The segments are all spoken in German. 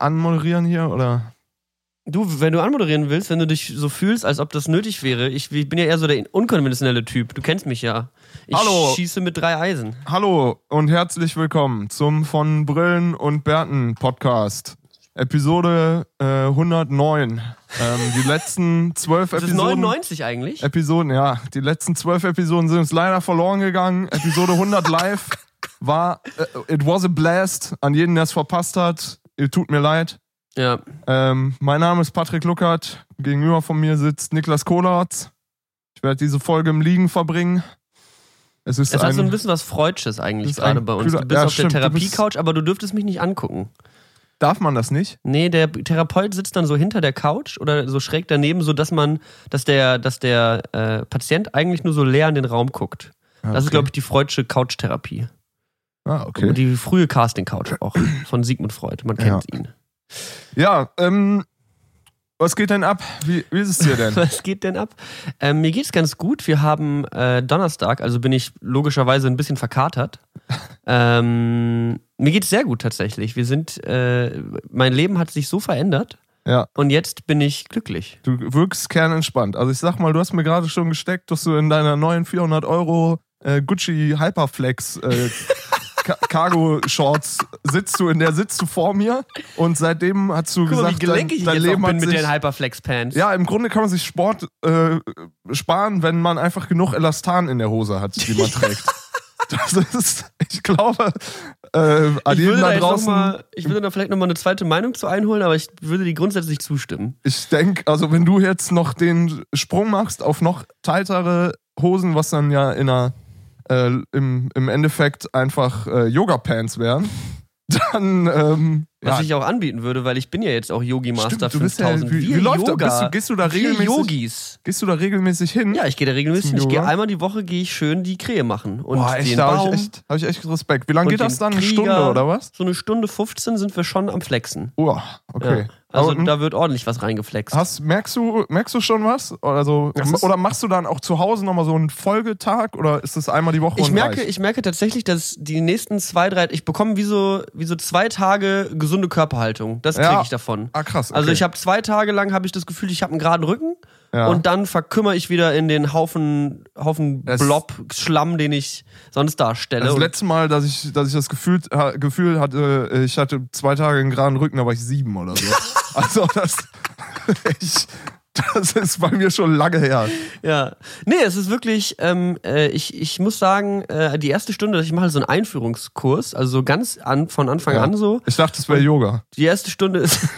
Anmoderieren hier oder? Du, wenn du anmoderieren willst, wenn du dich so fühlst, als ob das nötig wäre, ich, ich bin ja eher so der unkonventionelle Typ. Du kennst mich ja. Ich Hallo. schieße mit drei Eisen. Hallo und herzlich willkommen zum von Brillen und Bärten Podcast. Episode äh, 109. Ähm, die letzten zwölf Das ist Episoden. 99 eigentlich. Episoden, ja. Die letzten zwölf Episoden sind uns leider verloren gegangen. Episode 100 live war äh, It was a blast. An jeden, der es verpasst hat, äh, tut mir leid. Ja. Ähm, mein Name ist Patrick Luckert. Gegenüber von mir sitzt Niklas Kohlertz. Ich werde diese Folge im Liegen verbringen. Es ist Es hat ein, so ein bisschen was Freudsches eigentlich gerade bei uns. Du bist ja, auf stimmt, der Therapiecouch, aber du dürftest mich nicht angucken. Darf man das nicht? Nee, der Therapeut sitzt dann so hinter der Couch oder so schräg daneben, so dass man, dass der, dass der äh, Patient eigentlich nur so leer in den Raum guckt. Das ist, Okay. glaube ich, die Freudsche Couchtherapie. Ah, okay. Und die frühe Casting-Couch auch von Sigmund Freud. Man kennt ihn. Ja, ähm, was geht denn ab? Wie, wie ist es dir denn? Was geht denn ab? Ähm, mir geht's ganz gut. Wir haben äh, Donnerstag, also bin ich logischerweise ein bisschen verkatert. ähm, mir geht's sehr gut tatsächlich. Wir sind, äh, mein Leben hat sich so verändert Ja, und jetzt bin ich glücklich. du wirkst kernentspannt. Also ich sag mal, du hast mir gerade schon gesteckt, dass du in deiner neuen 400 Euro äh, Gucci Hyperflex äh, Ka- Cargo Shorts sitzt du, in der sitzt du vor mir und seitdem hast du Guck mal, gesagt, wie gelenkig dein, dein ich jetzt Leben auch bin mit sich, den Hyperflex-Pants. Ja, im Grunde kann man sich Sport äh, sparen, wenn man einfach genug Elastan in der Hose hat, die man trägt. Das ist, ich glaube, äh, ich würde, da draußen. mal, ich würde da vielleicht nochmal eine zweite Meinung zu einholen, aber ich würde die grundsätzlich zustimmen. Ich denke, also wenn du jetzt noch den Sprung machst auf noch tightere Hosen, was dann ja in einer, äh, im, im Endeffekt einfach äh, Yoga-Pants wären, dann ähm, Was ja, ich auch anbieten würde, weil ich bin ja jetzt auch Yogi Master Stimmt, du bist ja- 5000. wie- wie läuft das? Yoga. Bist du- gehst du da regelmäßig- Yogis. gehst du da regelmäßig hin? Ja, ich gehe da regelmäßig. Zum Ich gehe einmal die Woche gehe ich schön die Krähe machen und Boah, echt, den da Baum. habe ich, echt- hab ich echt Respekt. Wie lange geht das dann? Eine Krieger. Stunde oder was? So eine Stunde 15 sind wir schon am Flexen. Oh, okay. Ja. Also Aber, da wird ordentlich was reingeflext. hast, merkst, du, merkst du schon was? Also, Das oder machst du dann auch zu Hause nochmal so einen Folgetag oder ist es einmal die Woche Ich und merke, reicht? ich merke tatsächlich, dass die nächsten zwei, drei, ich bekomme wie so, wie so zwei Tage gesunde Körperhaltung. Das kriege Ja. ich davon. Ah, krass. Okay. Also ich habe zwei Tage lang habe ich das Gefühl, ich habe einen geraden Rücken ja. und dann verkümmere ich wieder in den Haufen, Haufen Blob, Schlamm, den ich sonst darstelle. Das letzte Mal, dass ich, dass ich das Gefühl, Gefühl hatte, ich hatte zwei Tage einen geraden Rücken, da war ich sieben oder so. also das, ich, das ist bei mir schon lange her. Ja. Nee, es ist wirklich, ähm, äh, ich, ich muss sagen, äh, die erste Stunde, ich mache so einen Einführungskurs, also so ganz an, von Anfang Ja. an so. Ich dachte, es wäre Yoga. Die erste Stunde ist.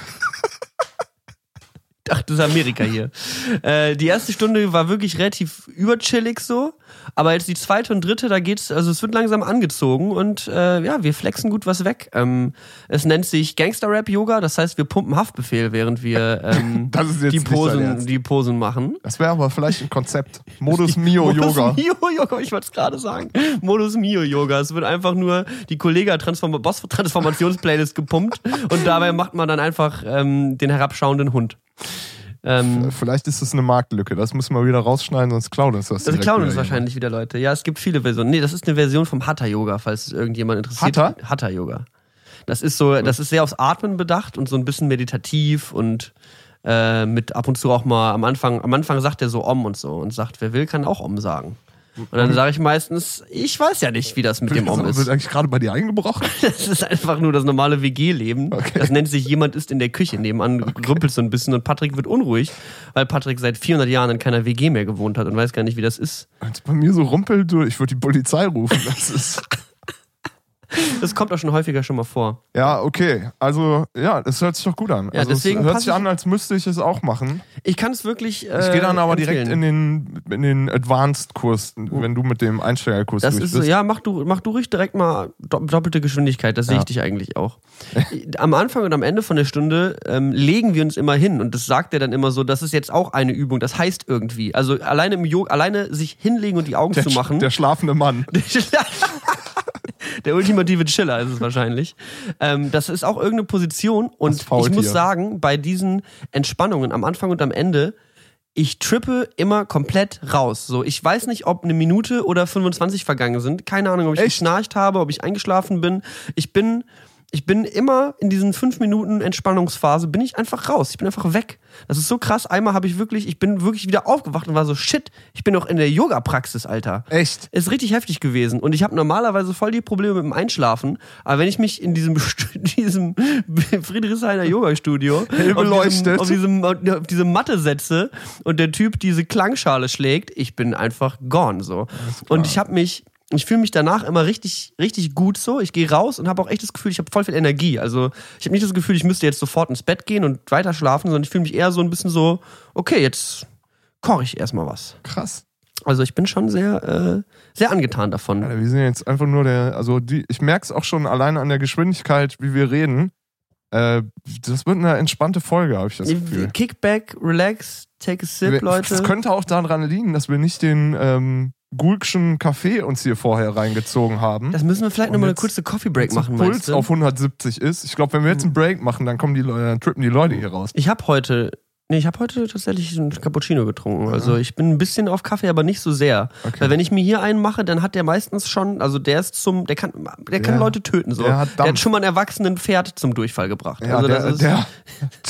Ach, das ist Amerika hier. Äh, die erste Stunde war wirklich relativ überchillig so. Aber jetzt die zweite und dritte, da geht's, also es wird langsam angezogen und äh, ja, wir flexen gut was weg. Ähm, es nennt sich Gangster-Rap-Yoga, das heißt, wir pumpen Haftbefehl, während wir ähm, die, Posen, die Posen machen. Das wäre aber vielleicht ein Konzept. Modus Mio Yoga. Modus Mio Yoga, ich wollte es gerade sagen. Modus Mio Yoga. Es wird einfach nur die Kollega Transform Boss Transformationsplaylist gepumpt und dabei macht man dann einfach ähm, den herabschauenden Hund. Ähm, Vielleicht ist das eine Marktlücke. Das müssen wir wieder rausschneiden, sonst klauen uns das. das klauen wieder uns wahrscheinlich wieder Leute. Ja, es gibt viele Versionen. Nee, das ist eine Version vom Hatha Yoga, falls es irgendjemand interessiert. Hatha? Hatha Yoga. Das ist so, das ist sehr aufs Atmen bedacht und so ein bisschen meditativ und äh, mit ab und zu auch mal am Anfang, am Anfang sagt er so Om und so und sagt, wer will, kann auch Om sagen. Und dann sage ich meistens, ich weiß ja nicht, wie das mit dem Om Das ist. wird eigentlich gerade bei dir eingebrochen. Das ist einfach nur das normale WG-Leben. Okay. Das nennt sich, jemand ist in der Küche. Nebenan rümpelt so ein bisschen und Patrick wird unruhig, weil Patrick seit 400 Jahren in keiner WG mehr gewohnt hat und weiß gar nicht, wie das ist. Wenn es bei mir so rumpelt, ich würde die Polizei rufen. Das ist. Das kommt auch schon häufiger schon mal vor. Ja, okay. Also, ja, das hört sich doch gut an. Ja, also, deswegen es hört sich ich- an, als müsste ich es auch machen. Ich kann es wirklich. Äh, Ich gehe dann aber direkt empfehlen. in den, in den Advanced-Kurs, wenn du mit dem Einsteigerkurs Das durch ist so, bist. ja, mach du, mach du ruhig direkt mal do- doppelte Geschwindigkeit, das sehe Ja. ich dich eigentlich auch. am Anfang und am Ende von der Stunde ähm, legen wir uns immer hin und das sagt er dann immer so, das ist jetzt auch eine Übung, das heißt irgendwie. Also alleine im Yoga, alleine sich hinlegen und die Augen der, zu machen. der schlafende Mann. Der ultimative Chiller ist es wahrscheinlich. Ähm, das ist auch irgendeine Position und ich muss sagen, bei diesen Entspannungen am Anfang und am Ende, ich trippe immer komplett raus. So, ich weiß nicht, ob eine Minute oder 25 vergangen sind. Keine Ahnung, ob ich Echt? geschnarcht habe, ob ich eingeschlafen bin. Ich bin Ich bin immer in diesen fünf Minuten Entspannungsphase, bin ich einfach raus. Ich bin einfach weg. Das ist so krass. Einmal habe ich wirklich, ich bin wirklich wieder aufgewacht und war so, shit, ich bin doch in der Yoga-Praxis, Alter. Echt? Ist richtig heftig gewesen. Und ich habe normalerweise voll die Probleme mit dem Einschlafen. Aber wenn ich mich in diesem, in diesem Friedrichshainer Yoga-Studio auf, beleuchtet. diesem, auf, diesem, auf diese Matte setze und der Typ diese Klangschale schlägt, ich bin einfach gone so. Und ich habe mich ich fühle mich danach immer richtig, richtig gut so. Ich gehe raus und habe auch echt das Gefühl, ich habe voll viel Energie. Also ich habe nicht das Gefühl, ich müsste jetzt sofort ins Bett gehen und weiter schlafen, sondern ich fühle mich eher so ein bisschen so, okay, jetzt koche ich erstmal was. Krass. Also ich bin schon sehr, äh, sehr angetan davon. Alter, wir sind jetzt einfach nur der, also die, ich merke es auch schon alleine an der Geschwindigkeit, wie wir reden. Äh, das wird eine entspannte Folge, habe ich das Gefühl. Kickback, relax, take a sip, Wir- Leute. Das könnte auch daran liegen, dass wir nicht den ähm, Gulkschen Kaffee uns hier vorher reingezogen haben. Das müssen wir vielleicht nochmal eine kurze Coffee Break machen, Puls meinst du? auf 170 ist. Ich glaube, wenn wir jetzt einen Break machen, dann kommen die Leute, dann trippen die Leute hier raus. Ich habe heute, nee, ich habe heute tatsächlich einen Cappuccino getrunken. Also ich bin ein bisschen auf Kaffee, aber nicht so sehr. Okay. Weil wenn ich mir hier einen mache, dann hat der meistens schon, also der ist zum, der kann, der kann Der- Leute töten so. der hat Dampf. schon mal einen erwachsenen Pferd zum Durchfall gebracht. Ja, also der, das ist, der,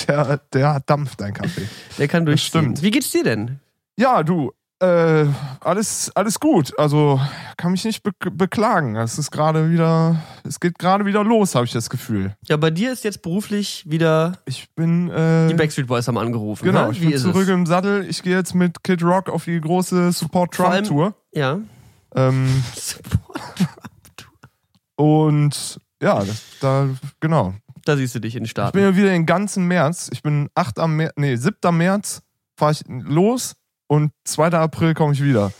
der, der hat Dampf, dein Kaffee. der kann durchziehen. stimmt. Wie geht's dir denn? Ja, du, äh, alles, alles gut. Also kann mich nicht be beklagen. Es ist gerade wieder, es geht gerade wieder los, habe ich das Gefühl. Ja, bei dir ist jetzt beruflich wieder Ich bin, äh, die Backstreet Boys haben angerufen. genau, ne? ich Wie bin zurück es? im Sattel. Ich gehe jetzt mit Kid Rock auf die große Support Trump Tour. Ja. Ähm, und ja, das, da, genau. Da siehst du dich in den Ich Staaten. bin ja wieder den ganzen März. Ich bin 8. März, nee, 7. März fahre ich los und 2. April komme ich wieder.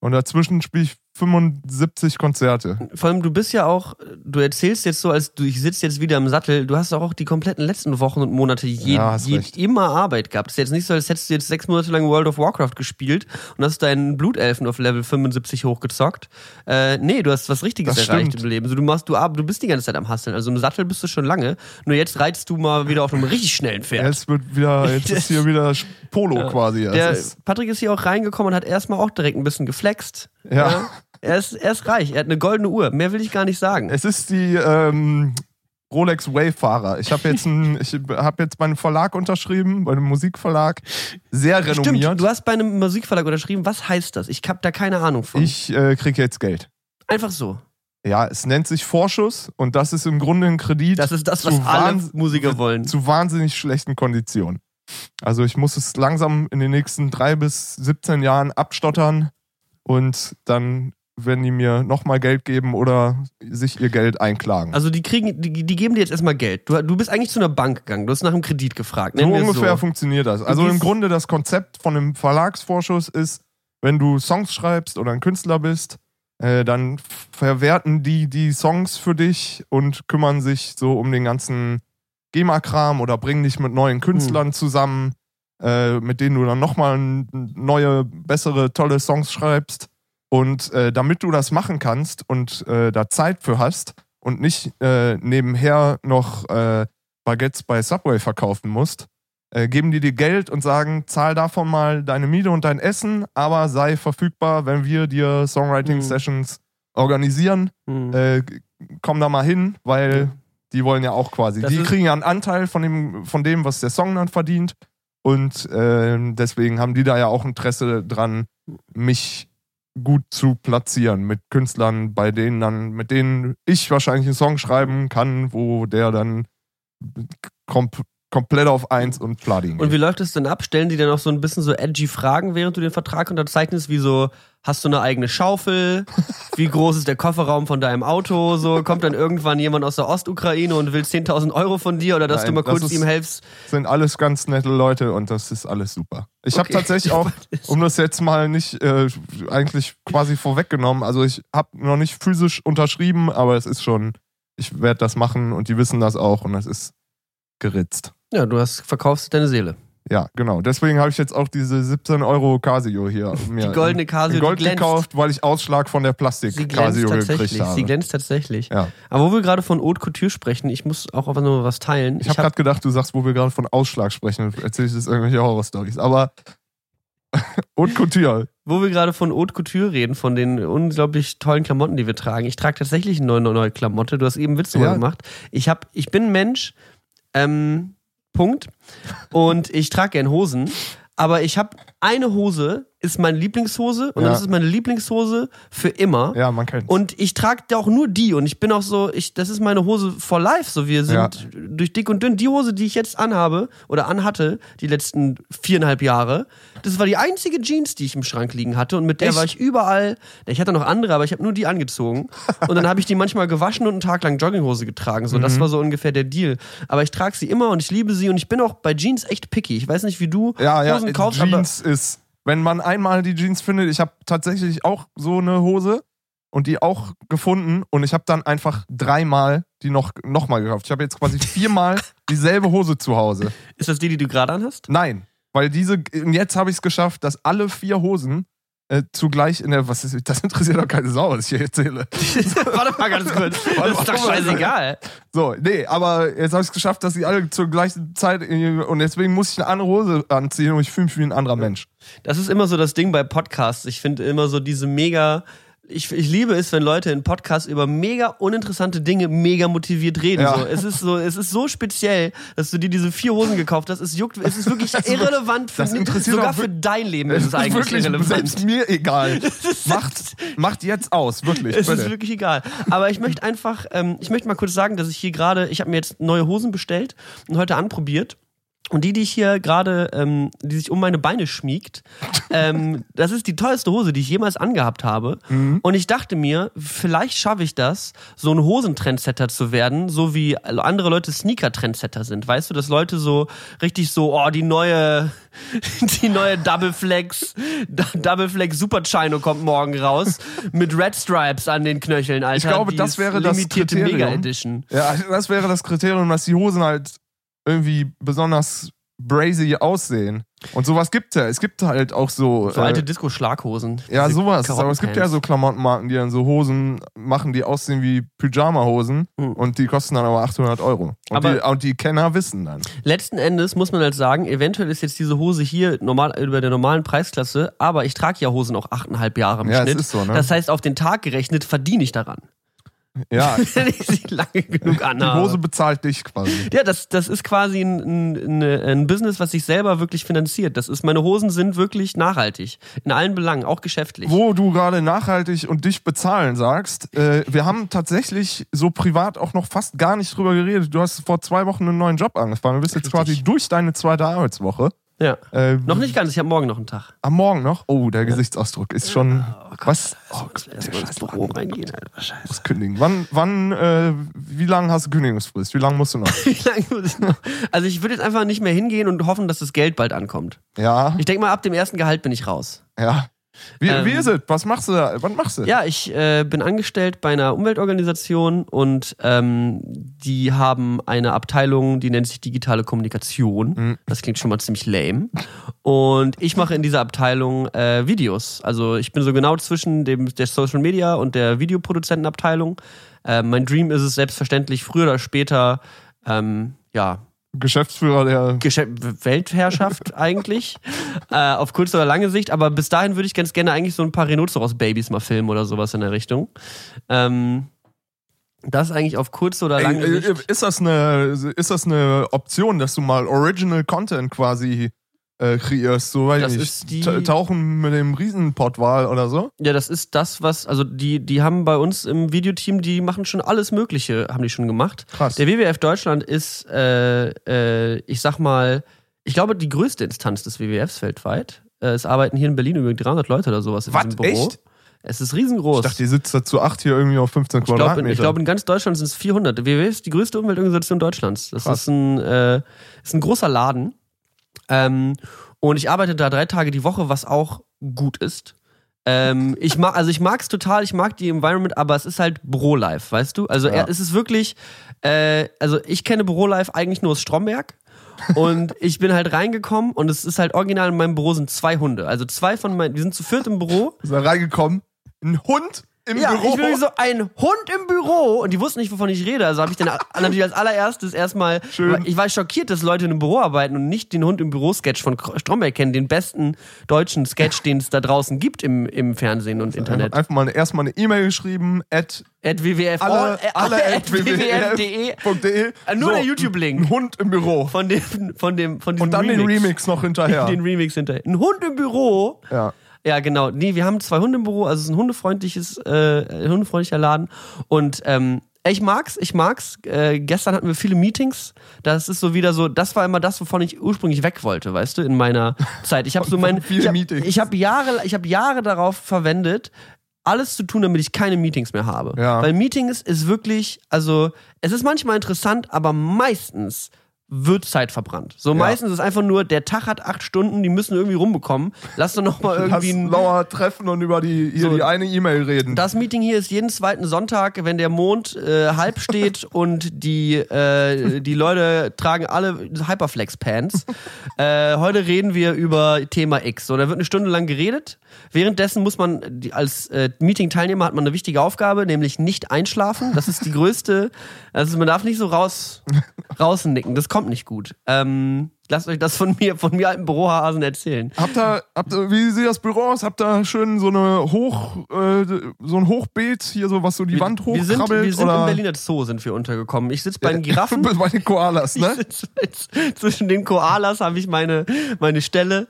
Und dazwischen spiele ich 75 Konzerte. Vor allem, du bist ja auch, du erzählst jetzt so, als du, ich sitze jetzt wieder im Sattel, du hast auch die kompletten letzten Wochen und Monate je, Ja, je, immer Arbeit gehabt. Es ist jetzt nicht so, als hättest du jetzt sechs Monate lang World of Warcraft gespielt und hast deinen Blutelfen auf Level 75 hochgezockt. Äh, nee, du hast was Richtiges Das erreicht stimmt. im Leben. So, du, machst, du, du bist die ganze Zeit am Hasseln. Also im Sattel bist du schon lange. Nur jetzt reizt du mal wieder auf einem richtig schnellen Pferd. Jetzt wird wieder, jetzt ist hier wieder Polo Ja. quasi. Der ist, Patrick ist hier auch reingekommen und hat erstmal auch direkt ein bisschen geflext. ja. Er ist, er ist reich, er hat eine goldene Uhr. Mehr will ich gar nicht sagen. Es ist die ähm, Rolex Wayfarer. Ich habe jetzt, ein, ich hab jetzt bei einem Verlag unterschrieben, bei einem Musikverlag. Sehr renommiert. Stimmt, du hast bei einem Musikverlag unterschrieben. Was heißt das? Ich habe da keine Ahnung von. ich äh, kriege jetzt Geld. Einfach so. Ja, es nennt sich Vorschuss und das ist im Grunde ein Kredit Das ist das, was alle Musiker wollen. zu wahnsinnig schlechten Konditionen. Also ich muss es langsam in den nächsten drei bis 17 Jahren abstottern und dann werden die mir nochmal Geld geben oder sich ihr Geld einklagen. Also die kriegen, die, die geben dir jetzt erstmal Geld. Du, du bist eigentlich zu einer Bank gegangen. Du hast nach einem Kredit gefragt. so ungefähr so. funktioniert das. Also im Grunde das Konzept von einem Verlagsvorschuss ist, wenn du Songs schreibst oder ein Künstler bist, äh, dann verwerten die die Songs für dich und kümmern sich so um den ganzen GEMA-Kram oder bringen dich mit neuen Künstlern zusammen, äh, mit denen du dann nochmal neue, bessere, tolle Songs schreibst. Und äh, damit du das machen kannst und äh, da Zeit für hast und nicht äh, nebenher noch äh, Baguettes bei Subway verkaufen musst, äh, geben die dir Geld und sagen, zahl davon mal deine Miete und dein Essen, aber sei verfügbar, wenn wir dir Mhm. Songwriting-Sessions organisieren. Hm. Äh, komm da mal hin, weil die wollen ja auch quasi. Das die kriegen ja einen Anteil von dem, von dem, was der Song dann verdient. Und ähm, deswegen haben die da ja auch Interesse dran, mich gut zu platzieren mit Künstlern, bei denen dann, mit denen ich wahrscheinlich einen Song schreiben kann, wo der dann komplett auf eins und Platin Und wie läuft es denn ab? Stellen die dann auch so ein bisschen so edgy Fragen, während du den Vertrag unterzeichnest, wie so, hast du eine eigene Schaufel? Wie groß ist der Kofferraum von deinem Auto? So, kommt dann irgendwann jemand aus der Ostukraine und will 10.000 Euro von dir oder dass Nein, du mal das kurz ist- ihm helfst? sind alles ganz nette Leute und das ist alles super. Ich habe Okay. tatsächlich auch, um das jetzt mal nicht äh, eigentlich quasi vorweggenommen, also ich habe noch nicht physisch unterschrieben, aber es ist schon, ich werde das machen und die wissen das auch und es ist geritzt. Ja, du hast, verkaufst deine Seele. Ja, genau. Deswegen habe ich jetzt auch diese 17 Euro Casio hier mir Die goldene Casio, in Gold die gekauft, weil ich Ausschlag von der Sie glänzt Plastik-Casio gekriegt tatsächlich. habe. Sie glänzt tatsächlich. ja. Aber wo wir gerade von Haute Couture sprechen, ich muss auch einfach mal was teilen. Ich habe gerade gedaad, du sagst, wo wir gerade von Ausschlag sprechen, erzähle ich jetzt irgendwelche Horror-Stories. Aber Und Couture. Wo wir gerade von Haute Couture reden, von den unglaublich tollen Klamotten, die wir tragen. Ich trage tatsächlich eine neue, neue Klamotte. Du hast eben Witz Ja. gemacht. Ich, hab, ich bin ein Mensch, ähm, Punkt. Und ich trage gern Hosen. Aber ich habe eine Hose, ist meine Lieblingshose. Und Ja. das ist meine Lieblingshose für immer. Ja, man kennt's. Und ich trage auch nur die und ich bin auch so, ich, das ist meine Hose for life. So, wir sind Ja. durch dick und dünn. Die Hose, die ich jetzt anhabe oder anhatte, die letzten viereinhalb Jahre, das war die einzige Jeans, die ich im Schrank liegen hatte und mit der Echt? war ich überall. Ich hatte noch andere, aber ich habe nur die angezogen. Und dann habe ich die manchmal gewaschen und einen Tag lang Jogginghose getragen. So, Mhm. das war so ungefähr der Deal. Aber ich trage sie immer und ich liebe sie und ich bin auch bei Jeans echt picky. Ich weiß nicht, wie du ja, ja, Hosen kaufst, aber Jeans ist, wenn man einmal die Jeans findet, ich habe tatsächlich auch so eine Hose und die auch gefunden und ich habe dann einfach dreimal die noch, noch mal gekauft. Ich habe jetzt quasi viermal dieselbe Hose zu Hause. ist das die, die du gerade anhast? Nein, weil diese, und jetzt habe ich es geschafft, dass alle vier Hosen äh, zugleich in der, was ist, das interessiert doch keine Sau, was ich hier erzähle. Warte mal ganz kurz. Das ist doch scheißegal. So, nee, aber jetzt habe ich es geschafft, dass sie alle zur gleichen Zeit und deswegen muss ich eine andere Hose anziehen und ich fühle mich wie ein anderer Mensch. Das ist immer so das Ding bei Podcasts. Ich finde immer so diese mega. Ich, ich liebe es, wenn Leute in Podcasts über mega uninteressante Dinge mega motiviert reden. Ja. So. Es, ist so, es ist so speziell, dass du dir diese vier Hosen gekauft hast. Es juckt, es ist wirklich irrelevant für das interessiert sogar für dein Leben ist es eigentlich wirklich irrelevant. selbst mir egal. macht, macht jetzt aus, wirklich. Es bitte. ist wirklich egal. Aber ich möchte einfach, ähm, ich möchte mal kurz sagen, dass ich hier gerade, ich habe mir jetzt neue Hosen bestellt und heute anprobiert. Und die, die ich hier gerade, ähm, die sich um meine Beine schmiegt, ähm, das ist die teuerste Hose, die ich jemals angehabt habe. Und ich dachte mir, vielleicht schaffe ich das, so ein Hosentrendsetter zu werden, so wie andere Leute Sneaker-Trendsetter sind. Weißt du, dass Leute so richtig so, oh, die neue, die neue Double Flex, Double Flex Super Chino kommt morgen raus mit Red Stripes an den Knöcheln, Alter. Ich glaube, das wäre das limitierte Kriterium. Mega Edition. Ja, das wäre das Kriterium, dass die Hosen halt irgendwie besonders brazy aussehen. Und sowas gibt ja. Es gibt halt auch so. So äh, alte Disco-Schlaghosen. ja, sowas. Aber es gibt ja so Klamottenmarken, die dann so Hosen machen, die aussehen wie Pyjama-Hosen Hm. und die kosten dann aber 800 Euro. Und, Aber- die, und die Kenner wissen dann. Letzten Endes muss man halt sagen, eventuell ist jetzt diese Hose hier normal über der normalen Preisklasse, aber ich trage ja Hosen auch achteinhalb Jahre im Ja, es Schnitt. ist so, ne? Das heißt, auf den Tag gerechnet verdiene ich daran. Ja, lange genug die anhabe. Hose bezahlt dich quasi. Ja, das, das ist quasi ein, ein, ein Business, was sich selber wirklich finanziert. Das ist, meine Hosen sind wirklich nachhaltig. In allen Belangen, auch geschäftlich. Wo du gerade nachhaltig und dich bezahlen sagst, äh, wir haben tatsächlich so privat auch noch fast gar nicht drüber geredet. Du hast vor zwei Wochen einen neuen Job angefangen. Du bist jetzt Richtig. quasi durch deine zweite Arbeitswoche. Ja. Äh, Noch nicht ganz, ich habe morgen noch einen Tag. Am Morgen noch? Oh, der Gesichtsausdruck ist schon. was? Oh, muss erstmal ins Büro reingehen, Alter. Scheiße. muss kündigen. Wann, wann, äh, wie lange hast du Kündigungsfrist? Wie lange musst du noch? Wie lange muss ich noch? Also ich würde jetzt einfach nicht mehr hingehen und hoffen, dass das Geld bald ankommt. Ja, Ich denke mal, ab dem ersten Gehalt bin ich raus. ja. Wie, Ähm, wie ist es? Was machst du da? Was machst du? Ja, ich äh, bin angestellt bei einer Umweltorganisation und ähm, die haben eine Abteilung, die nennt sich digitale Kommunikation. Mhm. Das klingt schon mal ziemlich lame. Und ich mache in dieser Abteilung äh, Videos. Also ich bin so genau zwischen dem, der Social Media und der Videoproduzentenabteilung. Äh, mein Dream ist es selbstverständlich, früher oder später ähm, ja, Geschäftsführer der. Gesche Weltherrschaft eigentlich. Äh, auf kurze oder lange Sicht. Aber bis dahin würde ich ganz gerne eigentlich so ein paar Rhinoceros-Babys mal filmen oder sowas in der Richtung. Ähm, das eigentlich auf kurze oder lange Ey, äh, Sicht. ist, das eine, ist das eine Option, dass du mal Original Content quasi äh, kreierst? So, weil Das ich ist die- ta- Tauchen mit dem Riesenpottwal oder so? Ja, das ist das, was, also die, die haben bei uns im Videoteam, die machen schon alles Mögliche, haben die schon gemacht. Krass. Der WWF Deutschland ist, äh, äh, ich sag mal, ich glaube, die größte Instanz des WWFs weltweit. Äh, es arbeiten hier in Berlin über 300 Leute oder sowas in Was? diesem Büro. Echt? Es ist riesengroß. Ich dachte, die sitzt da zu acht hier irgendwie auf 15 Ich glaube, in, Quadratmeter. ich glaub, in ganz Deutschland sind es 400. Der WWF ist die größte Umweltorganisation Deutschlands. Das Krass. ist ein, äh, ist ein großer Laden. Ähm, und ich arbeite da drei Tage die Woche, was auch gut ist. Ähm, ich mag, also ich mag es total, ich mag die Environment, aber es ist halt Bürolife, weißt du? Also Ja. er, es ist wirklich, äh, also ich kenne Bürolife eigentlich nur aus Stromberg. und ich bin halt reingekommen und es ist halt original in meinem Büro sind zwei Hunde. Also zwei von meinen, wir sind zu viert im Büro ist da reingekommen. Ein Hund im ja, Büro. ich bin wirklich so ein Hund im Büro und die wussten nicht, wovon ich rede. Also habe ich dann natürlich als allererstes erstmal, Schön. ich war schockiert, dass Leute in einem Büro arbeiten und nicht den Hund im Büro-Sketch von Stromberg kennen, den besten deutschen Sketch, den es da draußen gibt im, im Fernsehen und Internet. Einfach mal erstmal eine E-Mail geschrieben, at At WWF, alle, alle at WWF.de. Äh, nur der YouTube-Link. Ein Hund im Büro. Von dem, von dem, von diesem Und dann den Remix. Remix noch hinterher. Den Remix hinterher. Ein Hund im Büro. ja. Ja, genau. Nee, wir haben zwei Hunde im Büro, also es ist ein hundefreundliches, äh, hundefreundlicher Laden. Und ähm, ich mag's, ich mag's. Äh, gestern hatten wir viele Meetings. Das ist so wieder so, das war immer das, wovon ich ursprünglich weg wollte, weißt du, in meiner Zeit. Ich habe so mein, viele ich habe Meetings. ich hab Jahre, ich habe Jahre darauf verwendet, alles zu tun, damit ich keine Meetings mehr habe. Ja. Weil Meetings ist wirklich, also es ist manchmal interessant, aber meistens wird Zeit verbrannt. So meistens ist einfach nur, der Tag hat acht Stunden, die müssen irgendwie rumbekommen. Lass doch noch mal Lass irgendwie ein, Lauer treffen und über die, hier So. die eine E-Mail reden. das Meeting hier ist jeden zweiten Sonntag, wenn der Mond äh, halb steht und die, äh, die Leute tragen alle Hyperflex-Pants. äh, heute reden wir über Thema X. So, da wird eine Stunde lang geredet. Währenddessen muss man, als äh, Meeting-Teilnehmer hat man eine wichtige Aufgabe, nämlich nicht einschlafen. Das ist die größte, also man darf nicht so raus, rausnicken. Das kommt nicht gut. Ähm, lasst euch das von mir, von mir alten Bürohasen erzählen. Habt ihr, habt ihr, wie sieht das Büro aus? Habt ihr schön so eine Hoch, äh, so ein Hochbeet hier, so was so die Wand wir sind, hochkrabbelt? wir sind oder? im Berliner Zoo sind wir untergekommen. Ich sitze bei den Giraffen. Bei den Koalas, ne? Jetzt zwischen den Koalas habe ich meine, meine Stelle.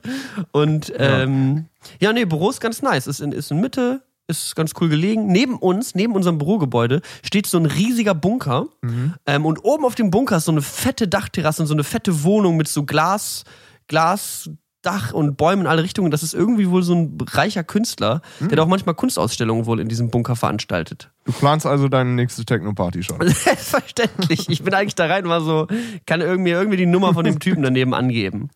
Und ähm, ja, nee, Büro ist ganz nice. Ist in, ist in Mitte, ist ganz cool gelegen. Neben uns, neben unserem Bürogebäude, steht so ein riesiger Bunker. Ähm, und oben auf dem Bunker ist so eine fette Dachterrasse und so eine fette Wohnung mit so Glas, Glas. Dach und Bäumen in alle Richtungen. Das ist irgendwie wohl so ein reicher Künstler, der auch manchmal Kunstausstellungen wohl in diesem Bunker veranstaltet. Du planst also deine nächste Techno-Party schon. Selbstverständlich. Ich bin eigentlich da rein, war so, kann irgendwie, irgendwie die Nummer von dem Typen daneben angeben.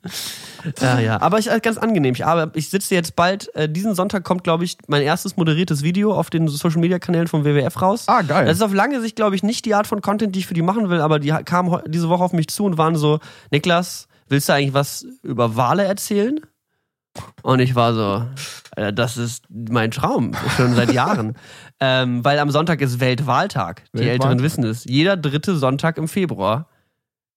Ja, ja. Aber ich, äh, ganz angenehm. Ich, aber ich sitze jetzt bald, äh, diesen Sonntag kommt, glaube ich, mein erstes moderiertes Video auf den Social Media Kanälen vom WWF raus. Ah, geil. Das ist auf lange Sicht, glaube ich, nicht die Art von Content, die ich für die machen will, aber die kamen diese Woche auf mich zu und waren so, Niklas, willst du eigentlich was über Wale erzählen? Und ich war so, äh, das ist mein Traum, schon seit Jahren. ähm, weil am Sonntag ist Weltwahltag. Die Weltwahltag. Älteren wissen es. Jeder dritte Sonntag im Februar.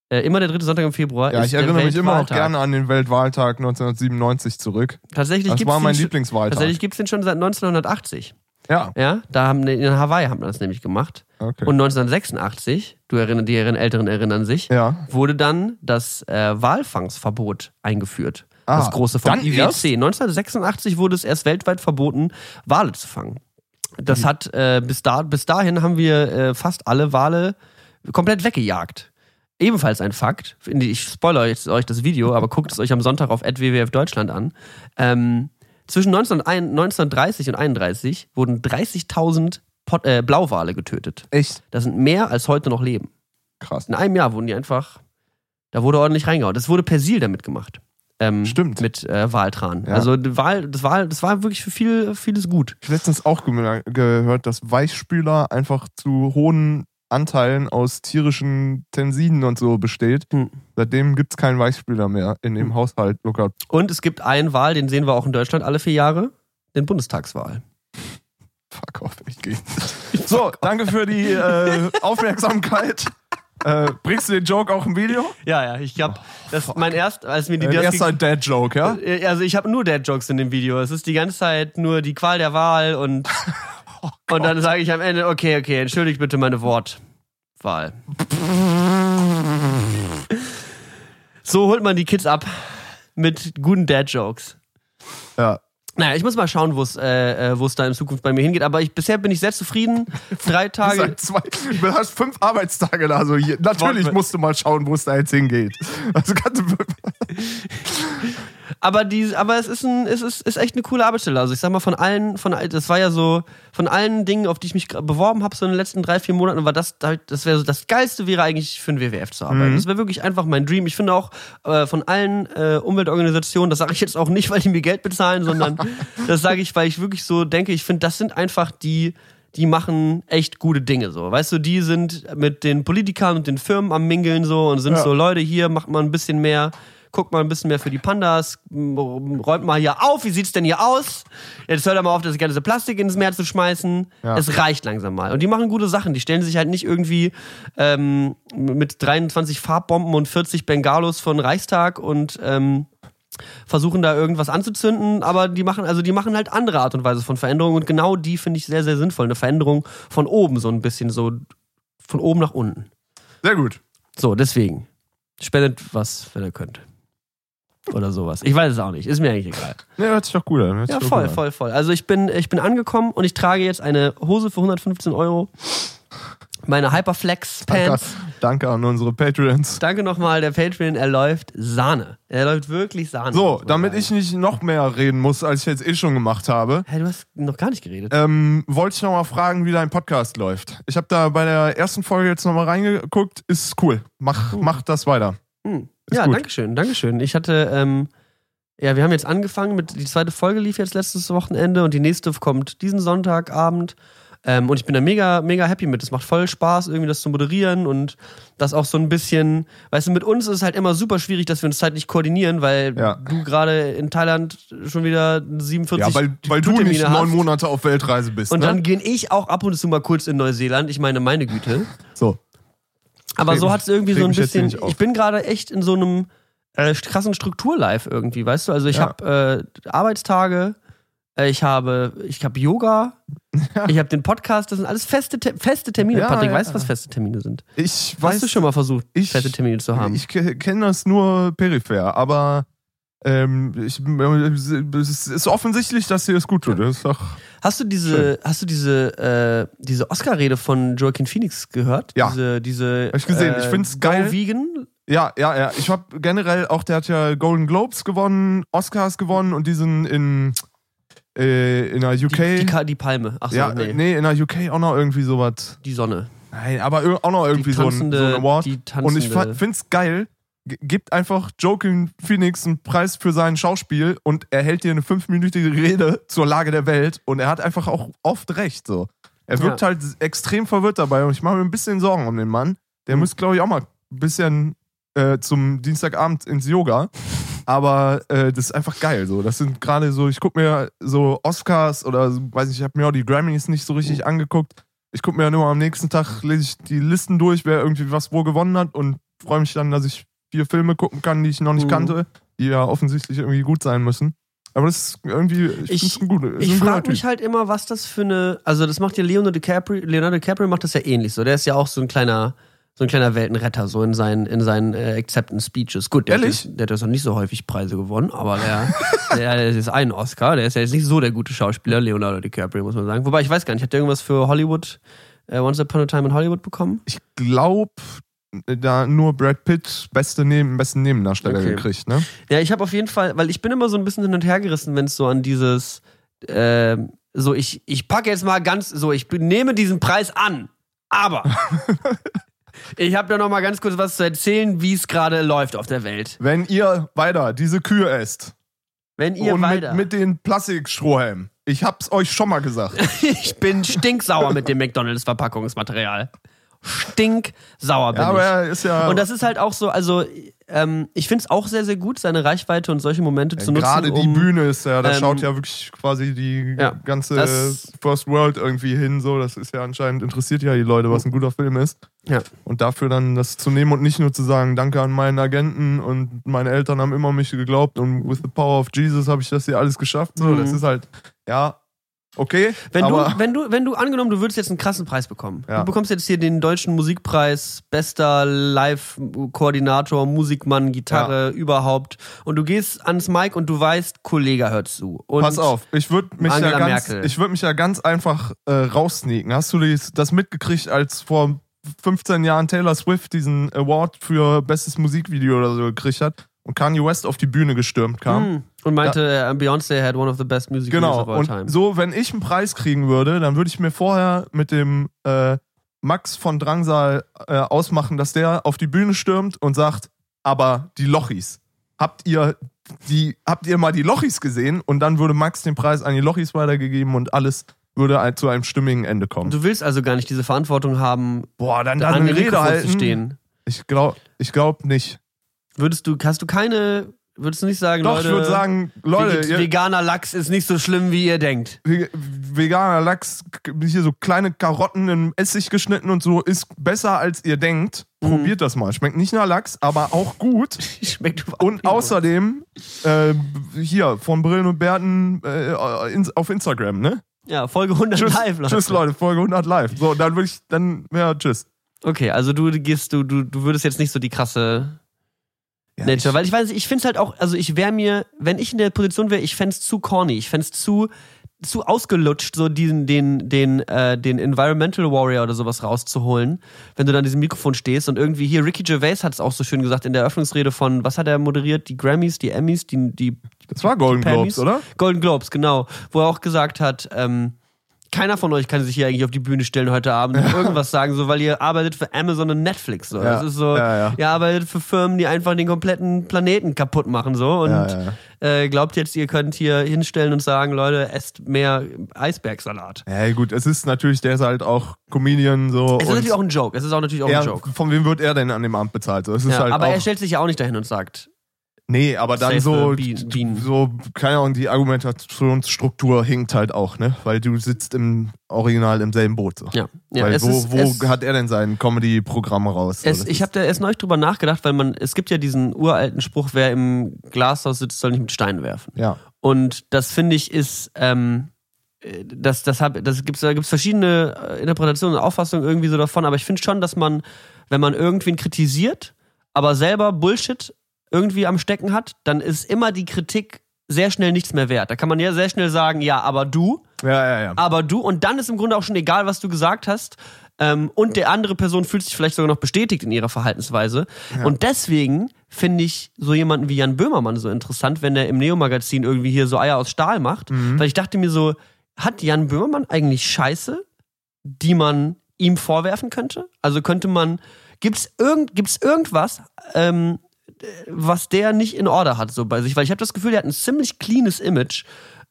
Äh, immer der dritte Sonntag im Februar Ja, ich der erinnere mich immer noch Weltwahltag. gerne an den Weltwahltag 1997 zurück. Tatsächlich Das war mein Lieblingswahltag. Tatsächlich gibt es den schon seit 1980. Ja, Ja, da haben in Hawaii haben wir das nämlich gemacht. okay. Und 1986, du erinnerst, die Älteren erinnern sich, ja. wurde dann das äh, Walfangsverbot eingeführt. Ah, das große vom IWC. erst? 1986 wurde es erst weltweit verboten, Wale zu fangen. Das Mhm. hat äh, bis, da, bis dahin haben wir äh, fast alle Wale komplett weggejagt. Ebenfalls ein Fakt, ich spoilere jetzt euch das Video, aber guckt es euch am Sonntag auf WWF Deutschland an. Ähm, zwischen 1901 1930 und 31 wurden 30.000 Pot- äh, Blauwale getötet. Echt Das sind mehr als heute noch leben. krass. In einem Jahr wurden die einfach, da wurde ordentlich reingehauen. Das wurde Persil damit gemacht. Ähm, Stimmt. Mit äh, Waltran. Ja. Also Wahl, das, war, das war wirklich für viel, vieles gut. Ich habe letztens auch gemer- gehört, dass Weichspüler einfach zu hohen Anteilen aus tierischen Tensiden und so besteht. Hm. Seitdem gibt es keinen Weichspüler mehr in dem Haushalt, Luca. Und es gibt einen Wahl, den sehen wir auch in Deutschland alle vier Jahre, den Bundestagswahl. Fuck off, ich gehe. So, danke für die äh, Aufmerksamkeit. Äh, bringst du den Joke auch im Video? Ja, ja, ich hab, das ist mein erst, als mir die Äh, das erster Dad-Joke, ja? Äh, Also ich habe nur Dad-Jokes in dem Video. Es ist die ganze Zeit nur die Qual der Wahl und, und dann sage ich am Ende, okay, okay, entschuldigt bitte meine Wortwahl. So holt man die Kids ab mit guten Dad-Jokes. Ja. Naja, ich muss mal schauen, wo es äh, äh, wo es da in Zukunft bei mir hingeht. Aber ich, bisher bin ich sehr zufrieden. Drei Tage. Seit zwei, du hast fünf Arbeitstage da. Also hier, natürlich musst du mal schauen, wo es da jetzt hingeht. Also kannst du, Aber die, aber es ist ein, es ist, ist echt eine coole Arbeitsstelle. Also ich sag mal von allen, von das war ja so von allen Dingen, auf die ich mich beworben habe so in den letzten drei vier Monaten, war das, das wäre so das geilste wäre eigentlich für den WWF zu arbeiten. Das wäre wirklich einfach mein Dream. Ich finde auch äh, von allen äh, Umweltorganisationen, das sage ich jetzt auch nicht, weil die mir Geld bezahlen, sondern das sage ich, weil ich wirklich so denke, ich finde, das sind einfach die die machen echt gute Dinge so. Weißt du, die sind mit den Politikern und den Firmen am Mingeln so und sind Ja. so, Leute, hier macht mal ein bisschen mehr guckt mal ein bisschen mehr für die Pandas, räumt mal hier auf, wie sieht's denn hier aus? Jetzt hört er mal auf, das ganze Plastik ins Meer zu schmeißen. Ja. Es reicht langsam mal. Und die machen gute Sachen. Die stellen sich halt nicht irgendwie ähm, mit 23 Farbbomben und 40 Bengalos von Reichstag und ähm, versuchen da irgendwas anzuzünden, aber die machen, also die machen halt andere Art und Weise von Veränderung und genau die finde ich sehr, sehr sinnvoll. Eine Veränderung von oben, so ein bisschen so von oben nach unten. Sehr gut. So, deswegen. Spendet was, wenn ihr könnt. Oder sowas. Ich weiß es auch nicht. Ist mir eigentlich egal. Ne, hört sich doch gut an. hört Ja, voll, voll, voll. Also ich bin, ich bin angekommen und ich trage jetzt eine Hose für 115 Euro. Meine Hyperflex Danke, Pants. danke an unsere Patreons. Danke nochmal, der Patreon, er läuft Sahne. Er läuft wirklich Sahne. So, damit sagen. ich nicht noch mehr reden muss, als ich jetzt eh schon gemacht habe, Hä, du hast noch gar nicht geredet. ähm, wollte ich noch mal fragen, wie dein Podcast läuft. Ich habe da bei der ersten Folge jetzt noch mal reingeguckt. Ist cool. Mach, mach das weiter. Hm. Ja, gut. danke schön, danke schön. Ich hatte, ähm, ja, wir haben jetzt angefangen mit, die zweite Folge lief jetzt letztes Wochenende und die nächste kommt diesen Sonntagabend. Ähm, und ich bin da mega, mega happy mit. Es macht voll Spaß, irgendwie das zu moderieren und das auch so ein bisschen, weißt du, mit uns ist es halt immer super schwierig, dass wir uns zeitlich koordinieren, weil Ja. du gerade in Thailand schon wieder 47 Ja, weil, weil du nicht neun Monate auf Weltreise bist. Und ne? dann gehen ich auch ab und zu mal kurz in Neuseeland. Ich meine, meine Güte. so. Aber so hat es irgendwie so ein bisschen. Ich bin gerade echt in so einem äh, krassen Strukturlife irgendwie, weißt du? Also ich Ja. habe äh, Arbeitstage, äh, ich habe ich habe Yoga, ich habe den Podcast. Das sind alles feste Te feste Termine. Ja, Patrick, ja. weißt du, was feste Termine sind? Ich weiß, Hast du schon mal versucht, ich- feste Termine zu haben? ich ke- kenne das nur peripher, aber ähm, ich, es ist offensichtlich, dass dir das gut tut. Das ist doch, hast du diese hast du diese äh, diese Oscar-Rede von Joaquin Phoenix gehört? Ja. Diese diese. Hab ich gesehen. Ich find's Go geil. Vegan. ja, ja, ja. Ich habe generell auch, der hat ja Golden Globes gewonnen, Oscars gewonnen und die sind in, äh, in der UK. Die, die, die Palme. Ach so, ja, nee. nee. in der UK auch noch irgendwie sowas. Die Sonne. Nein, aber auch noch irgendwie so ein, so ein Award. die Und ich es geil. Gibt einfach Joaquin Phoenix einen Preis für sein Schauspiel und er hält dir eine fünfminütige Rede zur Lage der Welt und er hat einfach auch oft recht. So. Er wirkt Ja. halt extrem verwirrt dabei und ich mache mir ein bisschen Sorgen um den Mann. Der Mhm. müsste, glaube ich, auch mal ein bisschen äh, zum Dienstagabend ins Yoga. Aber äh, das ist einfach geil. So. Das sind gerade so, ich gucke mir so Oscars oder weiß nicht, ich habe mir auch die Grammys nicht so richtig angeguckt. Ich gucke mir dann immer am nächsten Tag, lese ich die Listen durch, wer irgendwie was wo gewonnen hat und freue mich dann, dass ich vier Filme gucken kann, die ich noch nicht Mhm. kannte, die ja offensichtlich irgendwie gut sein müssen. Aber das ist irgendwie, ich, Ich- Ich frage mich halt immer, was das für eine. Also, das macht ja Leonardo DiCaprio. Leonardo DiCaprio macht das ja ähnlich so. Der ist ja auch so ein kleiner, so ein kleiner Weltenretter, so in seinen, in seinen äh, Acceptance Speeches. Gut, der, Ehrlich? Hat, der hat jetzt noch nicht so häufig Preise gewonnen, aber der, der, der ist ein Oscar. Der ist ja jetzt nicht so der gute Schauspieler, Leonardo DiCaprio, muss man sagen. Wobei, ich weiß gar nicht, hat der irgendwas für Hollywood, äh, Once Upon a Time in Hollywood bekommen? Ich glaube, da nur Brad Pitt beste Neben, besten Nebendarsteller Okay. gekriegt, ne? Ja, ich habe auf jeden Fall, weil ich bin immer so ein bisschen hin und her gerissen, wenn es so an dieses, ähm, so ich, ich packe jetzt mal ganz, so ich nehme diesen Preis an, aber ich habe ja noch mal ganz kurz was zu erzählen, wie es gerade läuft auf der Welt. Wenn ihr weiter diese Kühe esst Wenn ihr und mit, weiter, mit den Plastikstrohhelmen, ich hab's euch schon mal gesagt. ich bin stinksauer mit dem McDonald's Verpackungsmaterial. Stinksauer bin ja, aber ich. er ist ja Und das ist halt auch so, also ähm, ich finde es auch sehr, sehr gut, seine Reichweite und solche Momente zu nutzen. gerade die um, Bühne ist ja, da ähm, schaut ja wirklich quasi die Ja, ganze First World irgendwie hin. So, das ist ja anscheinend interessiert ja die Leute, was ein guter Film ist. Ja. Und dafür dann das zu nehmen und nicht nur zu sagen, danke an meinen Agenten und meine Eltern haben immer mich geglaubt und with the power of Jesus habe ich das hier alles geschafft. So, Mhm. das ist halt, ja, okay. Wenn du, wenn du, wenn du angenommen, du würdest jetzt einen krassen Preis bekommen. Ja. Du bekommst jetzt hier den deutschen Musikpreis, bester Live-Koordinator, Musikmann, Gitarre, überhaupt. Und du gehst ans Mic und du weißt, Kollege hört zu. Und Pass auf, ich würde mich, ja ganz, Merkel. ich würd mich ja ganz einfach äh, raussneaken. Hast du das mitgekriegt, als vor 15 Jahren Taylor Swift diesen Award für bestes Musikvideo oder so gekriegt hat und Kanye West auf die Bühne gestürmt kam? Hm. Und meinte, äh, Beyoncé had one of the best music Genau. videos of all Und time. so, wenn ich einen Preis kriegen würde, dann würde ich mir vorher mit dem äh, Max von Drangsal äh, ausmachen, dass der auf die Bühne stürmt und sagt, aber die Lochis. Habt ihr die, habt ihr mal die Lochis gesehen? Und dann würde Max den Preis an die Lochis weitergegeben und alles würde ein- zu einem stimmigen Ende kommen. Du willst also gar nicht diese Verantwortung haben, Boah, dann, an dann eine dem Rede halten. zu stehen. Ich glaube ich glaub nicht. Würdest du, hast du keine, würdest du nicht sagen, Doch, Leute, ich würde sagen, Leute, ihr, veganer Lachs ist nicht so schlimm, wie ihr denkt. Ve- veganer Lachs, hier so kleine Karotten in Essig geschnitten und so, ist besser als ihr denkt. Mhm. Probiert das mal. Schmeckt nicht nach Lachs, aber auch gut. Schmeckt Und außerdem, äh, hier, von Brillen und Bärten äh, in, auf Instagram, ne? Ja, Folge 100 Tschüss, live, Leute. tschüss Leute, Folge 100 live. So, dann würde ich, dann, ja, tschüss. Okay, also du gehst, du, du, du würdest jetzt nicht so die krasse Ja, Nature, weil ich weiß, ich finde es halt auch, also ich wäre mir, wenn ich in der Position wäre, ich fände es zu corny, ich fände es zu, zu ausgelutscht, so diesen, den, den, äh, den Environmental Warrior oder sowas rauszuholen, wenn du dann an diesem Mikrofon stehst und irgendwie hier, Ricky Gervais hat es auch so schön gesagt in der Eröffnungsrede von, was hat er moderiert? Die Grammys, die Emmys, die, die Das war Golden? Globes, oder? Golden Globes, genau, wo er auch gesagt hat, ähm, keiner von euch kann sich hier eigentlich auf die Bühne stellen heute Abend und irgendwas sagen, so, weil ihr arbeitet für Amazon und Netflix. So. Ja, Das ist so, ja, ja. ihr arbeitet für Firmen, die einfach den kompletten Planeten kaputt machen. So. Und Äh, glaubt jetzt, ihr könnt hier hinstellen und sagen, Leute, esst mehr Eisbergsalat. Ja, gut, es ist natürlich, der ist halt auch Comedian so. Es ist natürlich auch ein Joke. Es ist auch natürlich auch er, ein Joke. Von wem wird er denn an dem Abend bezahlt? So, es ist halt aber er stellt sich ja auch nicht dahin und sagt, Nee, aber dann so, Bean. so, keine Ahnung, die Argumentationsstruktur hinkt halt auch, ne? Weil du sitzt im Original im selben Boot. So. ja. ja weil es wo, ist, wo es, hat er denn sein Comedy-Programm raus? So, Es, das ich habe da erst neulich drüber nachgedacht, weil man, es gibt ja diesen uralten Spruch, wer im Glashaus sitzt, soll nicht mit Steinen werfen. Ja. Und das finde ich ist, ähm, äh, das, das, hab, das gibt's, da gibt's verschiedene äh, Interpretationen und Auffassungen irgendwie so davon, aber ich finde schon, dass man, wenn man irgendwen kritisiert, aber selber Bullshit irgendwie am Stecken hat, dann ist immer die Kritik sehr schnell nichts mehr wert. Da kann man ja sehr schnell sagen, ja, aber du, Ja, ja, ja. aber du, und dann ist im Grunde auch schon egal, was du gesagt hast. Ähm, und der andere Person fühlt sich vielleicht sogar noch bestätigt in ihrer Verhaltensweise. Und deswegen finde ich so jemanden wie Jan Böhmermann so interessant, wenn er im Neo-Magazin irgendwie hier so Eier aus Stahl macht. Weil ich dachte mir so, hat Jan Böhmermann eigentlich Scheiße, die man ihm vorwerfen könnte? Also könnte man, gibt's irgend, gibt's irgendwas, ähm, was der nicht in Order hat so bei sich, weil ich habe das Gefühl, der hat ein ziemlich cleanes Image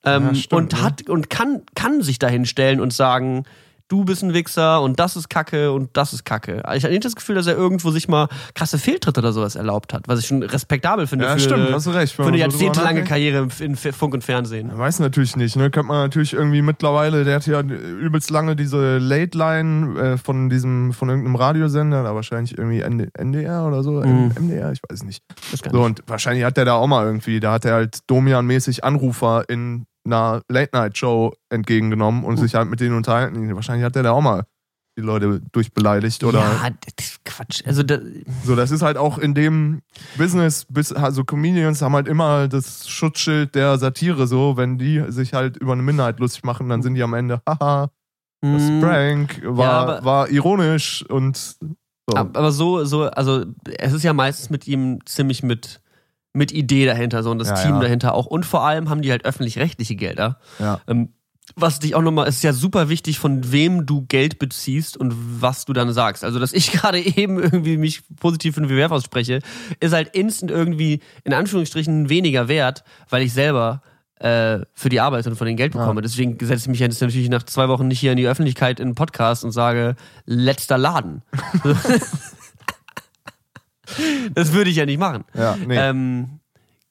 ähm, Ja, stimmt, und ne? hat und kann kann sich dahin stellen und sagen, du bist ein Wichser und das ist Kacke und das ist Kacke. Ich habe nicht das Gefühl, dass er irgendwo sich mal krasse Fehltritte oder sowas erlaubt hat, was ich schon respektabel finde Ja, für, stimmt, hast du recht. für eine jahrzehntelange. Karriere in Funk und Fernsehen. Man weiß natürlich nicht, ne? Könnte man natürlich irgendwie mittlerweile, der hat ja übelst lange diese Late Line äh, von diesem, von irgendeinem Radiosender, da wahrscheinlich irgendwie ND, NDR oder so, Mhm. MDR, ich weiß nicht. So, und wahrscheinlich hat der da auch mal irgendwie, da hat er halt Domian-mäßig Anrufer in einer Late-Night-Show entgegengenommen und sich halt mit denen unterhalten. Wahrscheinlich hat der da auch mal die Leute durchbeleidigt oder ja, Quatsch. Also da, so. Das ist halt auch in dem Business, also Comedians haben halt immer das Schutzschild der Satire so, wenn die sich halt über eine Minderheit lustig machen, dann sind die am Ende, haha, das mh, Prank war, aber- war ironisch und so. ab- aber so, so, also es ist ja meistens mit ihm ziemlich mit, mit Idee dahinter, so und das Ja, Team ja. dahinter auch. Und vor allem haben die halt öffentlich-rechtliche Gelder. ja. Ähm, was dich auch nochmal, ist ja super wichtig, von wem du Geld beziehst und was du dann sagst. Also, dass ich gerade eben irgendwie mich positiv für den WWF ausspreche, ist halt instant irgendwie in Anführungsstrichen weniger wert, weil ich selber äh, für die Arbeit und von den Geld bekomme. Deswegen setze ich mich jetzt natürlich nach zwei Wochen nicht hier in die Öffentlichkeit in einen Podcast und sage, letzter Laden. das würde ich ja nicht machen. Ja, nee. Ähm,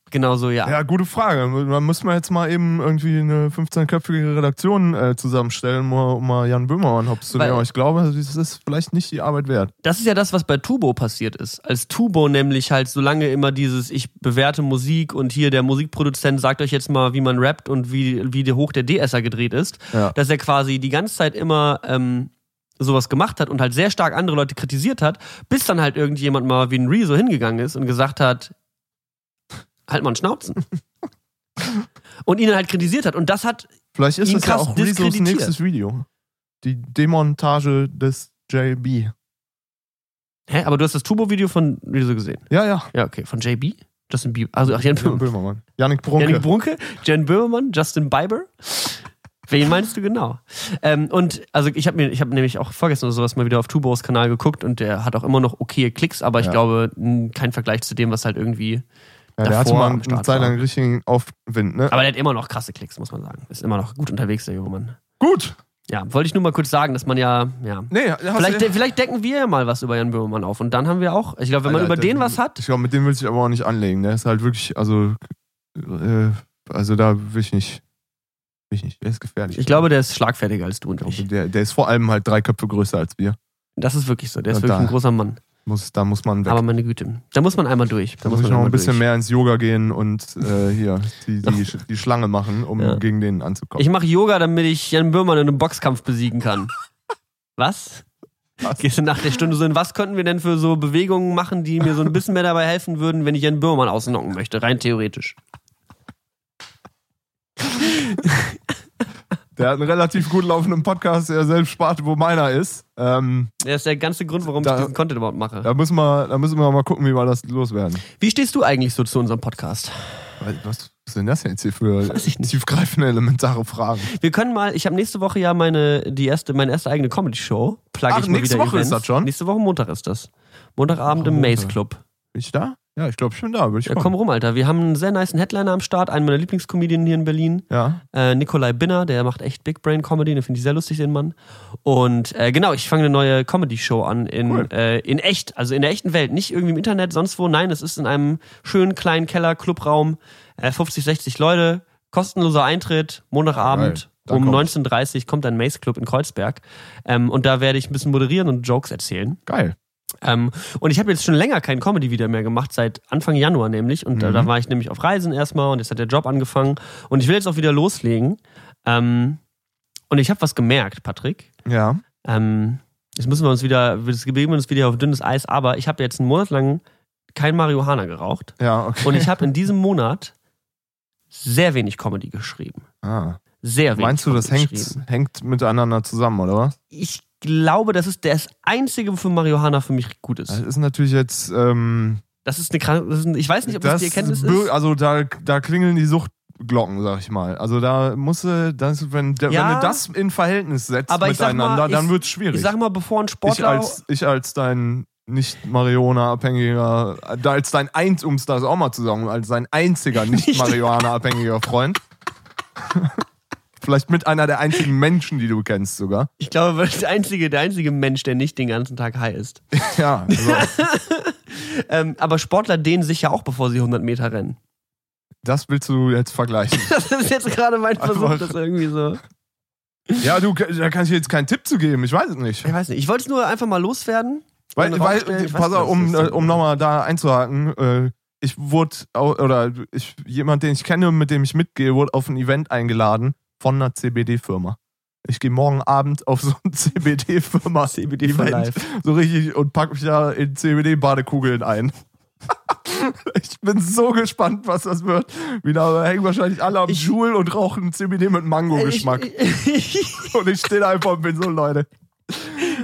genau so, ja. Ja, gute Frage. Da müssen wir jetzt mal eben irgendwie eine 15-köpfige Redaktion äh, zusammenstellen, um mal, Jan Böhmermann hops zu nehmen. Aber ich glaube, das ist vielleicht nicht die Arbeit wert. Das ist ja das, was bei Tubo passiert ist. Als Tubo nämlich halt so lange immer dieses, ich bewerte Musik und hier der Musikproduzent sagt euch jetzt mal, wie man rappt und wie, wie hoch der DSer gedreht ist, Ja. dass er quasi die ganze Zeit immer ähm, sowas gemacht hat und halt sehr stark andere Leute kritisiert hat, bis dann halt irgendjemand mal wie ein Rezo hingegangen ist und gesagt hat, halt mal einen Schnauzen. und ihn halt kritisiert hat. Und das hat Vielleicht ist ihn das ja krass auch Rezos nächstes Video. Die Demontage des JB. Hä, aber du hast das Tubo-Video von Rezo gesehen. Ja, ja. Ja, okay. Von JB? Justin Bieber. Also, ach, Jan Jan Böhmermann. Böhmermann. Janik Brunke. Janik Brunke, Jen Böhmermann, Justin Bieber. Wen meinst du genau? Ähm, und also ich habe mir, ich habe nämlich auch vorgestern oder sowas mal wieder auf Tubos Kanal geguckt und der hat auch immer noch okay Klicks, aber ich Ja. glaube kein Vergleich zu dem, was halt irgendwie. ja, der hatte mal am eine Start Zeit lang richtigen Aufwind, ne? Aber der hat immer noch krasse Klicks, muss man sagen. Ist immer noch gut unterwegs, der junge Mann. Gut. Ja, wollte ich nur mal kurz sagen, dass man ja, ja. Nee, Vielleicht, du, de- vielleicht decken wir ja mal was über Jan Böhmermann auf und dann haben wir auch, ich glaube, wenn man Alter, über den was hat, Ich glaube, mit dem will ich aber auch nicht anlegen. Der ist halt wirklich, also, äh, also da will ich nicht. Ich nicht. Der ist gefährlich. ich glaube, der ist schlagfertiger als du und ich. der, der ist vor allem halt drei Köpfe größer als wir. Das ist wirklich so, der ist Und wirklich da- ein großer Mann. Muss, da muss man weg. Aber meine Güte, da muss man einmal durch. Da, da muss man ich noch einmal ein bisschen durch. mehr ins Yoga gehen und äh, hier die, die, die Schlange machen, um Ja. gegen den anzukommen. Ich mache Yoga, damit ich Jan Böhmermann in einem Boxkampf besiegen kann. Was? Was? Gehst du nach der Stunde so in, was könnten wir denn für so Bewegungen machen, die mir so ein bisschen mehr dabei helfen würden, wenn ich Jan Böhmermann ausnocken möchte, rein theoretisch. Der hat einen relativ gut laufenden Podcast, der selbst spart, wo meiner ist. Ähm, Das ist der ganze Grund, warum Da- ich diesen Content überhaupt mache. da, müssen wir, da müssen wir mal gucken, wie wir das loswerden. Wie stehst du eigentlich so zu unserem Podcast? Was, was sind das jetzt hier für tiefgreifende, elementare Fragen? Wir können mal, ich habe nächste Woche ja meine, die erste, meine erste eigene Comedy-Show. Plug Ach, ich mal nächste wieder Woche ist Events. das schon? Nächste Woche Montag ist das. Montagabend im Montag. Maze Club. Bin ich da? Ja, ich glaube, ich bin da. Würde ich Ja, komm rum, Alter. Wir haben einen sehr niceen Headliner am Start, einen meiner Lieblingscomedien hier in Berlin. Ja. Äh, Nikolai Binner, der macht echt Big Brain Comedy, den finde ich sehr lustig, den Mann. Und äh, genau, ich fange eine neue Comedy-Show an in, Cool. äh, in echt, also in der echten Welt, nicht irgendwie im Internet, sonst wo. Nein, es ist in einem schönen kleinen Keller-Clubraum, äh, 50, 60 Leute, kostenloser Eintritt, Montagabend. Geil. Da Um komm 19.30 Uhr kommt ein Mace Club in Kreuzberg. Ähm, und da werde ich ein bisschen moderieren und Jokes erzählen. Geil. Ähm, und ich habe jetzt schon länger kein Comedy wieder mehr gemacht, seit Anfang Januar nämlich. Und Mhm. da war ich nämlich auf Reisen erstmal und jetzt hat der Job angefangen. Und ich will jetzt auch wieder loslegen. Ähm, und ich habe was gemerkt, Patrick. Ja. Ähm, jetzt müssen wir uns wieder, jetzt begeben wir uns wieder auf dünnes Eis, aber ich habe jetzt einen Monat lang kein Marihuana geraucht. Ja, okay. Und ich habe in diesem Monat sehr wenig Comedy geschrieben. ah. Sehr wenig. Meinst du, das hängt, hängt miteinander zusammen, oder was? Ich glaube, das ist das Einzige, wofür Marihuana für mich gut Das ist. ist natürlich jetzt. Ähm, Das ist eine das ist ein, ich weiß nicht, ob das, die Erkenntnis ist. Also da, da klingeln die Suchtglocken, sag ich mal. Also da musst du, das, wenn, Ja. wenn du das in Verhältnis setzt ich sag mal, miteinander, dann ich- wird es schwierig. Ich sag mal, bevor ein ich, Sportler. als, ich als dein nicht Marihuana-abhängiger, als dein eins, um es das auch mal zu sagen, als dein einziger nicht Nicht- Marihuana-abhängiger Freund. Vielleicht mit einer der einzigen Menschen, die du kennst sogar. ich glaube, der einzige, der einzige Mensch, der nicht den ganzen Tag high ist. Ja, also, Ähm, aber Sportler dehnen sich ja auch, bevor sie 100 Meter rennen. das willst du jetzt vergleichen. Das ist jetzt gerade mein Versuch, Einfach- das irgendwie so. Ja, du, da kann ich dir jetzt keinen Tipp zu geben, ich weiß es nicht. Ich weiß nicht. Ich wollte es nur einfach mal loswerden. Weil, weil weiß pass auf, um, um nochmal da einzuhaken, äh, ich wurde, oder ich, jemand, den ich kenne, mit dem ich mitgehe, wurde auf ein Event eingeladen von einer CBD-Firma. Ich gehe morgen Abend auf so ein CBD-Firma CBD for life. so richtig und pack mich da in CBD-Badekugeln ein. ich bin so gespannt, was das wird. Wieder hängen wahrscheinlich alle am Ich- Joule und rauchen CBD mit Mango-Geschmack. Und ich stehe da einfach und bin so, Leute,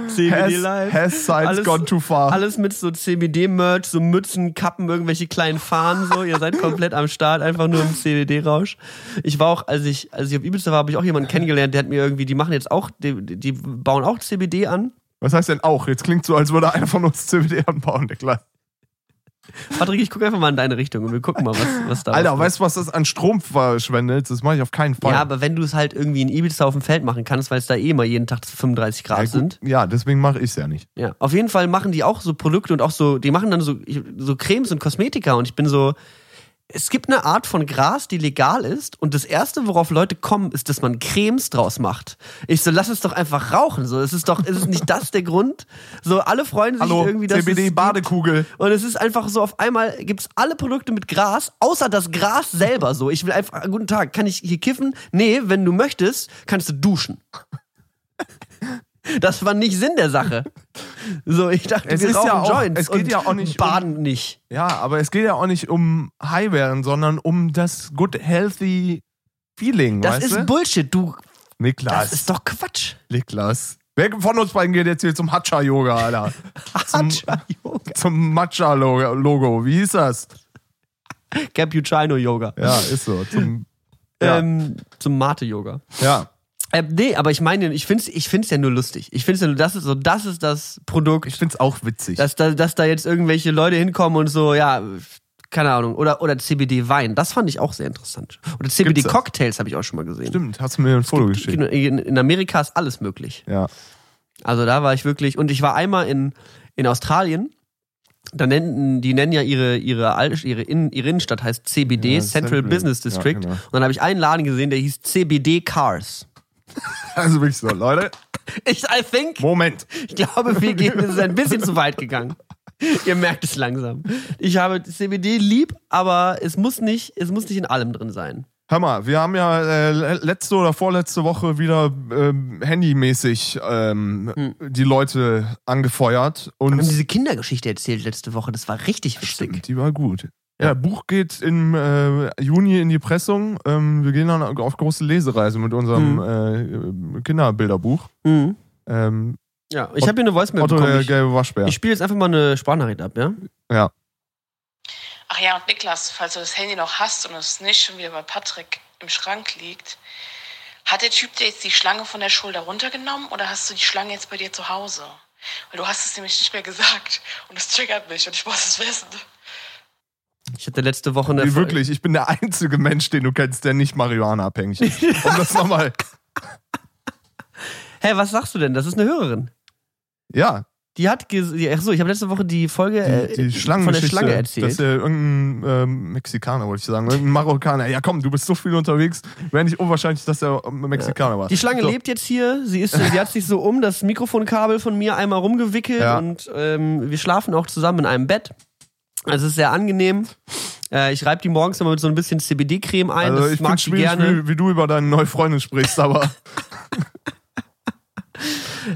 CBD has, live. has science Alles- gone too far. Alles mit so CBD-Merch, so Mützen, Kappen, irgendwelche kleinen Fahnen, so. Ihr seid komplett am Start, einfach nur im CBD-Rausch. Ich war auch, als ich, als ich auf Ibiza war, habe ich auch jemanden kennengelernt, der hat mir irgendwie, die machen jetzt auch, die, die bauen auch CBD an. Was heißt denn auch? Jetzt klingt so, als würde einer von uns CBD anbauen, der Kleine. Patrick, ich gucke einfach mal in deine Richtung und wir gucken mal, was, was da Alter, weißt du, was das an Strom verschwendet? Das mache ich auf keinen Fall. Ja, aber wenn du es halt irgendwie in Ibiza auf dem Feld machen kannst, weil es da eh immer jeden Tag 35 Grad Ja, sind. ja deswegen mache ich es ja nicht. Ja, auf jeden Fall machen die auch so Produkte und auch so, die machen dann so, so Cremes und Kosmetika und ich bin so, es gibt eine Art von Gras, die legal ist und das erste, worauf Leute kommen, ist, dass man Cremes draus macht. Ich so, lass es doch einfach rauchen, so, es ist doch, ist es nicht das der Grund? So, alle freuen sich Hallo, irgendwie, dass es CBD gibt. Badekugel. Und es ist einfach so, auf einmal gibt's alle Produkte mit Gras, außer das Gras selber so. Ich will einfach, guten Tag, kann ich hier kiffen? Nee, wenn du möchtest, kannst du duschen. Das war nicht Sinn der Sache. So, ich dachte, Es wir ist rauchen ja auch- Joints es geht ja auch nicht um- baden nicht. Ja, aber es geht ja auch nicht um High werden, sondern um das good healthy Feeling, Das ist du? Bullshit, du. Niklas, Das ist doch Quatsch. Niklas. Wer von uns beiden geht jetzt hier zum Hatcha-Yoga, Alter? zum, Hatcha-Yoga. zum Matcha-Logo. Wie hieß das? Cappuccino-Yoga. Ja, ist so. Zum, ja. Ähm, zum Mate-Yoga. ja. Äh, nee, aber ich meine, ich find's, ich find's ja nur lustig. Ich find's ja nur, das ist so, das ist das Produkt. Ich find's auch witzig. dass da, dass da jetzt irgendwelche Leute hinkommen und so, ja, keine Ahnung, oder, oder CBD-Wein, das fand ich auch sehr interessant. Oder CBD-Cocktails habe ich auch schon mal gesehen. Stimmt, hast du mir ein Foto geschickt. In, in, Amerika ist alles möglich. Ja. Also da war ich wirklich, und ich war einmal in, in Australien, da nennen, die nennen ja ihre, ihre, Alt- ihre, In, ihre Innenstadt heißt CBD, Ja, Central Central. Business Ja, District. genau. Und dann habe ich einen Laden gesehen, der hieß CBD Cars. Also wirklich so, Leute. Ich, I think, Moment. ich glaube, wir gehen, es ist ein bisschen zu weit gegangen. Ihr merkt es langsam. Ich habe CBD lieb, aber es muss nicht, es muss nicht in allem drin sein. Hör mal, wir haben ja äh, le- letzte oder vorletzte Woche wieder ähm, handymäßig ähm, die Leute angefeuert und Wir haben diese Kindergeschichte erzählt letzte Woche, das war richtig witzig. Stimmt, die war gut. Ja, Buch geht im äh, Juni in die Pressung. Ähm, wir gehen dann auf große Lesereise mit unserem äh, Kinderbilderbuch. Mhm. Ähm, Ja, ich habe hier eine Voicemail Otto bekommen. der Ich, gelbe Waschbär. ich spiele jetzt einfach mal eine Sprachnachricht ab, ja? ja. Ach ja, und Niklas, falls du das Handy noch hast und es nicht schon wieder bei Patrick im Schrank liegt, hat der Typ dir jetzt die Schlange von der Schulter runtergenommen oder hast du die Schlange jetzt bei dir zu Hause? Weil du hast es nämlich nicht mehr gesagt und es triggert mich und ich muss es wissen. Ich hatte letzte Woche eine Wie wirklich, ich bin der einzige Mensch, den du kennst, der nicht Marihuana-abhängig ist. Um das nochmal. Hä, was sagst du denn? Das ist eine Hörerin. Ja, Die hat, ges- die, ach so, ich habe letzte Woche die Folge äh, die, die von der Schlange Das ist erzählt. ja irgendein ähm, Mexikaner, wollte ich sagen. Irgendein Marokkaner. Ja, komm, du bist so viel unterwegs. Wäre nicht unwahrscheinlich, dass der ähm, Mexikaner war. Die Schlange So. lebt jetzt hier. Sie, ist, sie hat sich so um das Mikrofonkabel von mir einmal rumgewickelt Ja. und ähm, wir schlafen auch zusammen in einem Bett. Also es ist sehr angenehm. Äh, ich reibe die morgens immer mit so ein bisschen CBD-Creme ein. Also das ich mag schwierig, gerne. wie, wie du über deine neue Freundin sprichst, aber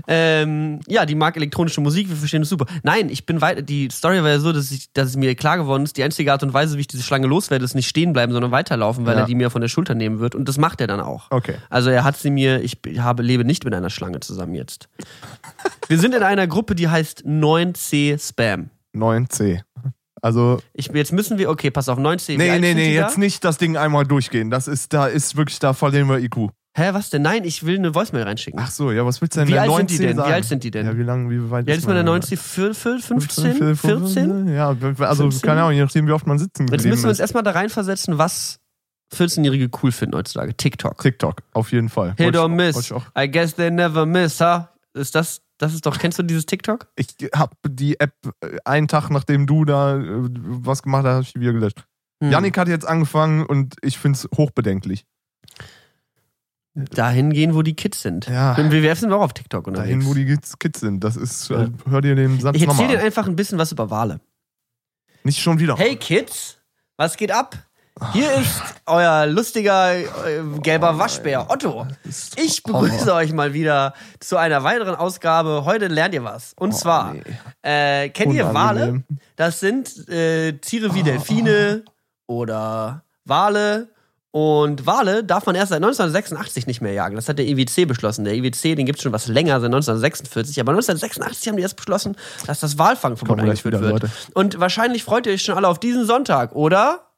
Ähm, ja, die mag elektronische Musik, wir verstehen das super. Nein, ich bin weiter. Die Story war ja so, dass, ich, dass es mir klar geworden ist, die einzige Art und Weise, wie ich diese Schlange loswerde, ist nicht stehen bleiben, sondern weiterlaufen, weil Ja. er die mir von der Schulter nehmen wird. Und das macht er dann auch. okay. Also er hat sie mir, ich habe, lebe nicht mit einer Schlange zusammen jetzt. Wir sind in einer Gruppe, die heißt 9C Spam. 9C. Also, Ich, jetzt müssen wir, okay, pass auf, 9C. wie nee, alt nee, nee, die da? jetzt nicht das Ding einmal durchgehen. Das ist, da ist wirklich, da verlieren wir IQ. Hä, was denn? Nein, ich will eine Voicemail reinschicken. Ach so, ja, was willst du denn Wie alt 9C sind die denn? Wie alt sind die denn? Ja, wie lange, wie weit alt ist man der denn? 90? 15? 14? Ja, also 15? keine Ahnung, je nachdem, wie oft man sitzen Jetzt müssen wir uns erstmal da reinversetzen, was 14-Jährige cool finden heutzutage. TikTok. TikTok, auf jeden Fall. Hit or miss. I guess they never miss, huh? Ist das, das ist doch, kennst du dieses TikTok? ich habe die App äh, einen Tag, nachdem du da äh, was gemacht hast, habe ich die wieder gelöscht. Hm. Yannick hat jetzt angefangen und ich finde es hochbedenklich. Dahin gehen, wo die Kids sind. Ja. Wir sind auch auf TikTok unterwegs. Dahin, wo die Kids, sind. Das ist, Ja. äh, hör dir den Satz ich erzähle dir einfach ein bisschen was über Wale. Nicht schon wieder. Hey Kids, was geht ab? Hier ist euer lustiger äh, gelber Waschbär Otto. Ich begrüße euch mal wieder zu einer weiteren Ausgabe. Heute lernt ihr was. Und zwar, nee. äh, kennt ihr Wale? Das sind äh, Tiere wie Delfine oder Wale. Und Wale darf man erst seit 1986 nicht mehr jagen. Das hat der IWC beschlossen. Der IWC, den gibt es schon was länger, seit 1946. Aber 1986 haben die erst beschlossen, dass das Walfangverbot eingeführt wieder, wird. Leute. Und wahrscheinlich freut ihr euch schon alle auf diesen Sonntag, oder?